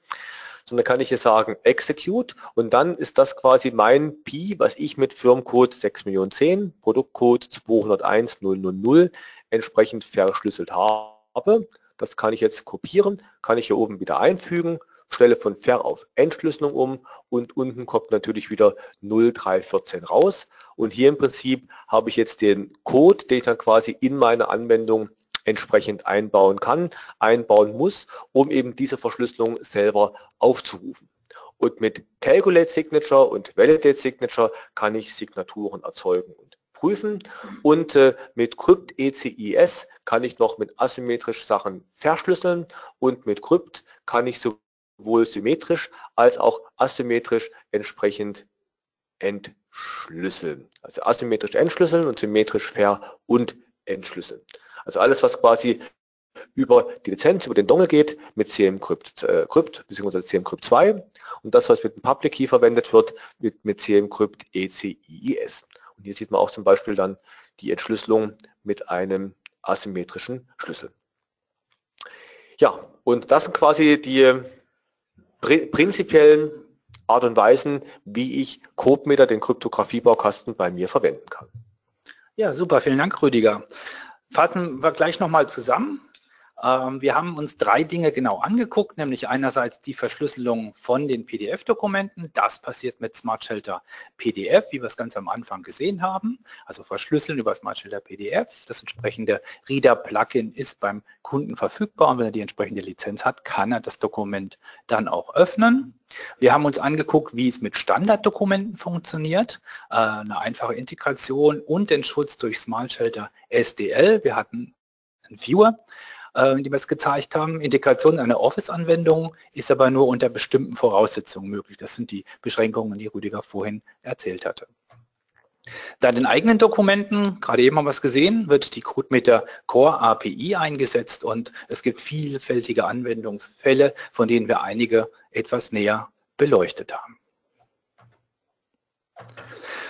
sondern kann ich hier sagen Execute und dann ist das quasi mein Pi, was ich mit Firmcode 6.010, Produktcode 201.000 entsprechend verschlüsselt habe. Das kann ich jetzt kopieren, kann ich hier oben wieder einfügen, stelle von Ver auf Entschlüsselung um und unten kommt natürlich wieder 0314 raus. Und hier im Prinzip habe ich jetzt den Code, den ich dann quasi in meine Anwendung entsprechend einbauen kann, einbauen muss, um eben diese Verschlüsselung selber aufzurufen. Und mit Calculate Signature und Validate Signature kann ich Signaturen erzeugen und prüfen. Und äh, mit Crypt ECIS kann ich noch mit asymmetrisch Sachen verschlüsseln und mit Crypt kann ich sowohl symmetrisch als auch asymmetrisch entsprechend entschlüsseln. Also asymmetrisch entschlüsseln und symmetrisch ver- und entschlüsseln. Also alles, was quasi über die Lizenz, über den Dongle geht, mit CMCrypt äh, Crypt, bzw. CMCrypt 2 und das, was mit dem Public Key verwendet wird, mit, mit CMCrypt ECIIS. Und hier sieht man auch zum Beispiel dann die Entschlüsselung mit einem asymmetrischen Schlüssel. Ja, und das sind quasi die prinzipiellen Art und Weisen, wie ich CodeMeter, den Kryptographie-Baukasten, bei mir verwenden kann. Ja, super, vielen Dank, Rüdiger. Fassen wir gleich nochmal zusammen. Ähm, wir haben uns drei Dinge genau angeguckt, nämlich einerseits die Verschlüsselung von den PDF-Dokumenten. Das passiert mit Smart Shelter PDF, wie wir es ganz am Anfang gesehen haben. Also verschlüsseln über Smart Shelter PDF. Das entsprechende Reader-Plugin ist beim Kunden verfügbar und wenn er die entsprechende Lizenz hat, kann er das Dokument dann auch öffnen. Wir haben uns angeguckt, wie es mit Standarddokumenten funktioniert, äh, eine einfache Integration und den Schutz durch Smart Shelter SDL. Wir hatten einen Viewer, äh, die wir es gezeigt haben. Integration einer Office-Anwendung ist aber nur unter bestimmten Voraussetzungen möglich. Das sind die Beschränkungen, die Rüdiger vorhin erzählt hatte. Dann in eigenen Dokumenten, gerade eben haben wir es gesehen, wird die CodeMeter Core API eingesetzt und es gibt vielfältige Anwendungsfälle, von denen wir einige etwas näher beleuchtet haben.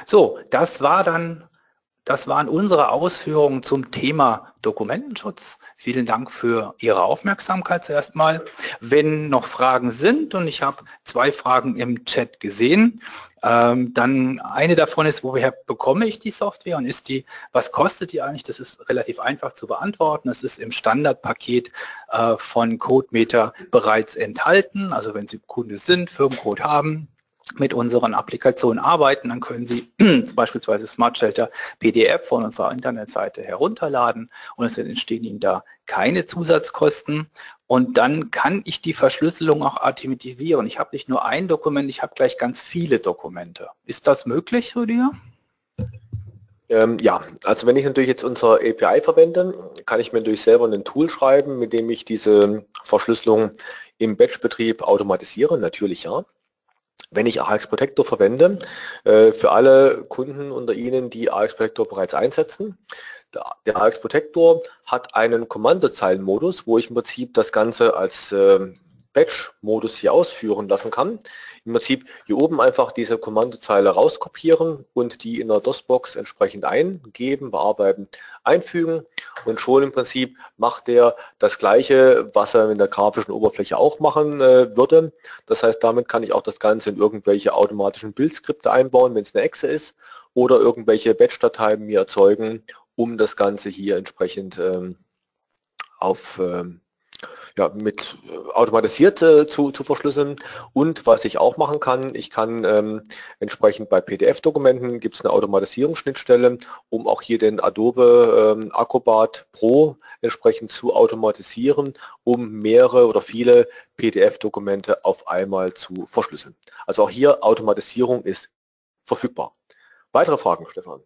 So, das war dann das waren unsere Ausführungen zum Thema Dokumentenschutz. Vielen Dank für Ihre Aufmerksamkeit zuerst mal. Wenn noch Fragen sind, und ich habe zwei Fragen im Chat gesehen, ähm, dann eine davon ist, woher bekomme ich die Software und ist die, was kostet die eigentlich? Das ist relativ einfach zu beantworten. Das ist im Standardpaket äh, von CodeMeter bereits enthalten. Also wenn Sie Kunde sind, Firmencode haben, mit unseren Applikationen arbeiten, dann können Sie beispielsweise Smart Shelter PDF von unserer Internetseite herunterladen und es entstehen Ihnen da keine Zusatzkosten. Und dann kann ich die Verschlüsselung auch automatisieren. Ich habe nicht nur ein Dokument, ich habe gleich ganz viele Dokumente. Ist das möglich, Rüdiger? Ähm, ja, also wenn ich natürlich jetzt unsere API verwende, kann ich mir natürlich selber ein Tool schreiben, mit dem ich diese Verschlüsselung im Batch-Betrieb automatisiere, natürlich ja. Wenn ich AX Protector verwende, äh, für alle Kunden unter Ihnen, die AX Protector bereits einsetzen, der AX Protector hat einen Kommandozeilenmodus, wo ich im Prinzip das Ganze als ähm, Batch-Modus hier ausführen lassen kann. Im Prinzip hier oben einfach diese Kommandozeile rauskopieren und die in der DOS-Box entsprechend eingeben, bearbeiten, einfügen und schon im Prinzip macht der das gleiche, was er in der grafischen Oberfläche auch machen äh, würde. Das heißt, damit kann ich auch das Ganze in irgendwelche automatischen Bildskripte einbauen, wenn es eine Exe ist oder irgendwelche Batch-Dateien mir erzeugen, um das Ganze hier entsprechend ähm, auf ähm, ja, mit äh, automatisiert äh, zu, zu verschlüsseln. Und was ich auch machen kann, ich kann ähm, entsprechend bei PDF-Dokumenten gibt es eine Automatisierungsschnittstelle, um auch hier den Adobe ähm, Acrobat Pro entsprechend zu automatisieren, um mehrere oder viele PDF-Dokumente auf einmal zu verschlüsseln. Also auch hier Automatisierung ist verfügbar. Weitere Fragen, Stefan?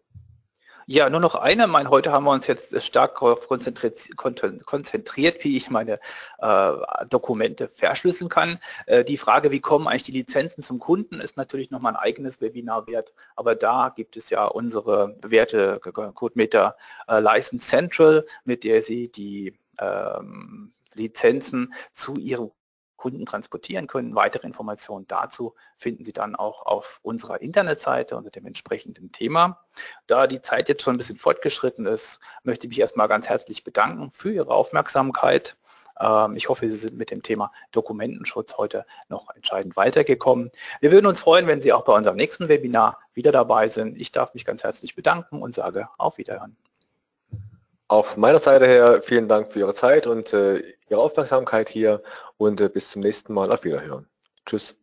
Ja, nur noch eine. Mein, heute haben wir uns jetzt stark darauf konzentriert, konzentriert, wie ich meine äh, Dokumente verschlüsseln kann. Äh, die Frage, wie kommen eigentlich die Lizenzen zum Kunden, ist natürlich nochmal ein eigenes Webinar wert. Aber da gibt es ja unsere bewährte CodeMeter äh, License Central, mit der Sie die ähm, Lizenzen zu Ihrem Kunden transportieren können. Weitere Informationen dazu finden Sie dann auch auf unserer Internetseite unter dem entsprechenden Thema. Da die Zeit jetzt schon ein bisschen fortgeschritten ist, möchte ich mich erstmal ganz herzlich bedanken für Ihre Aufmerksamkeit. Ähm, ich hoffe, Sie sind mit dem Thema Dokumentenschutz heute noch entscheidend weitergekommen. Wir würden uns freuen, wenn Sie auch bei unserem nächsten Webinar wieder dabei sind. Ich darf mich ganz herzlich bedanken und sage auf Wiederhören. Auf meiner Seite her vielen Dank für Ihre Zeit und äh, Ihre Aufmerksamkeit hier und äh, bis zum nächsten Mal. Auf Wiederhören. Tschüss.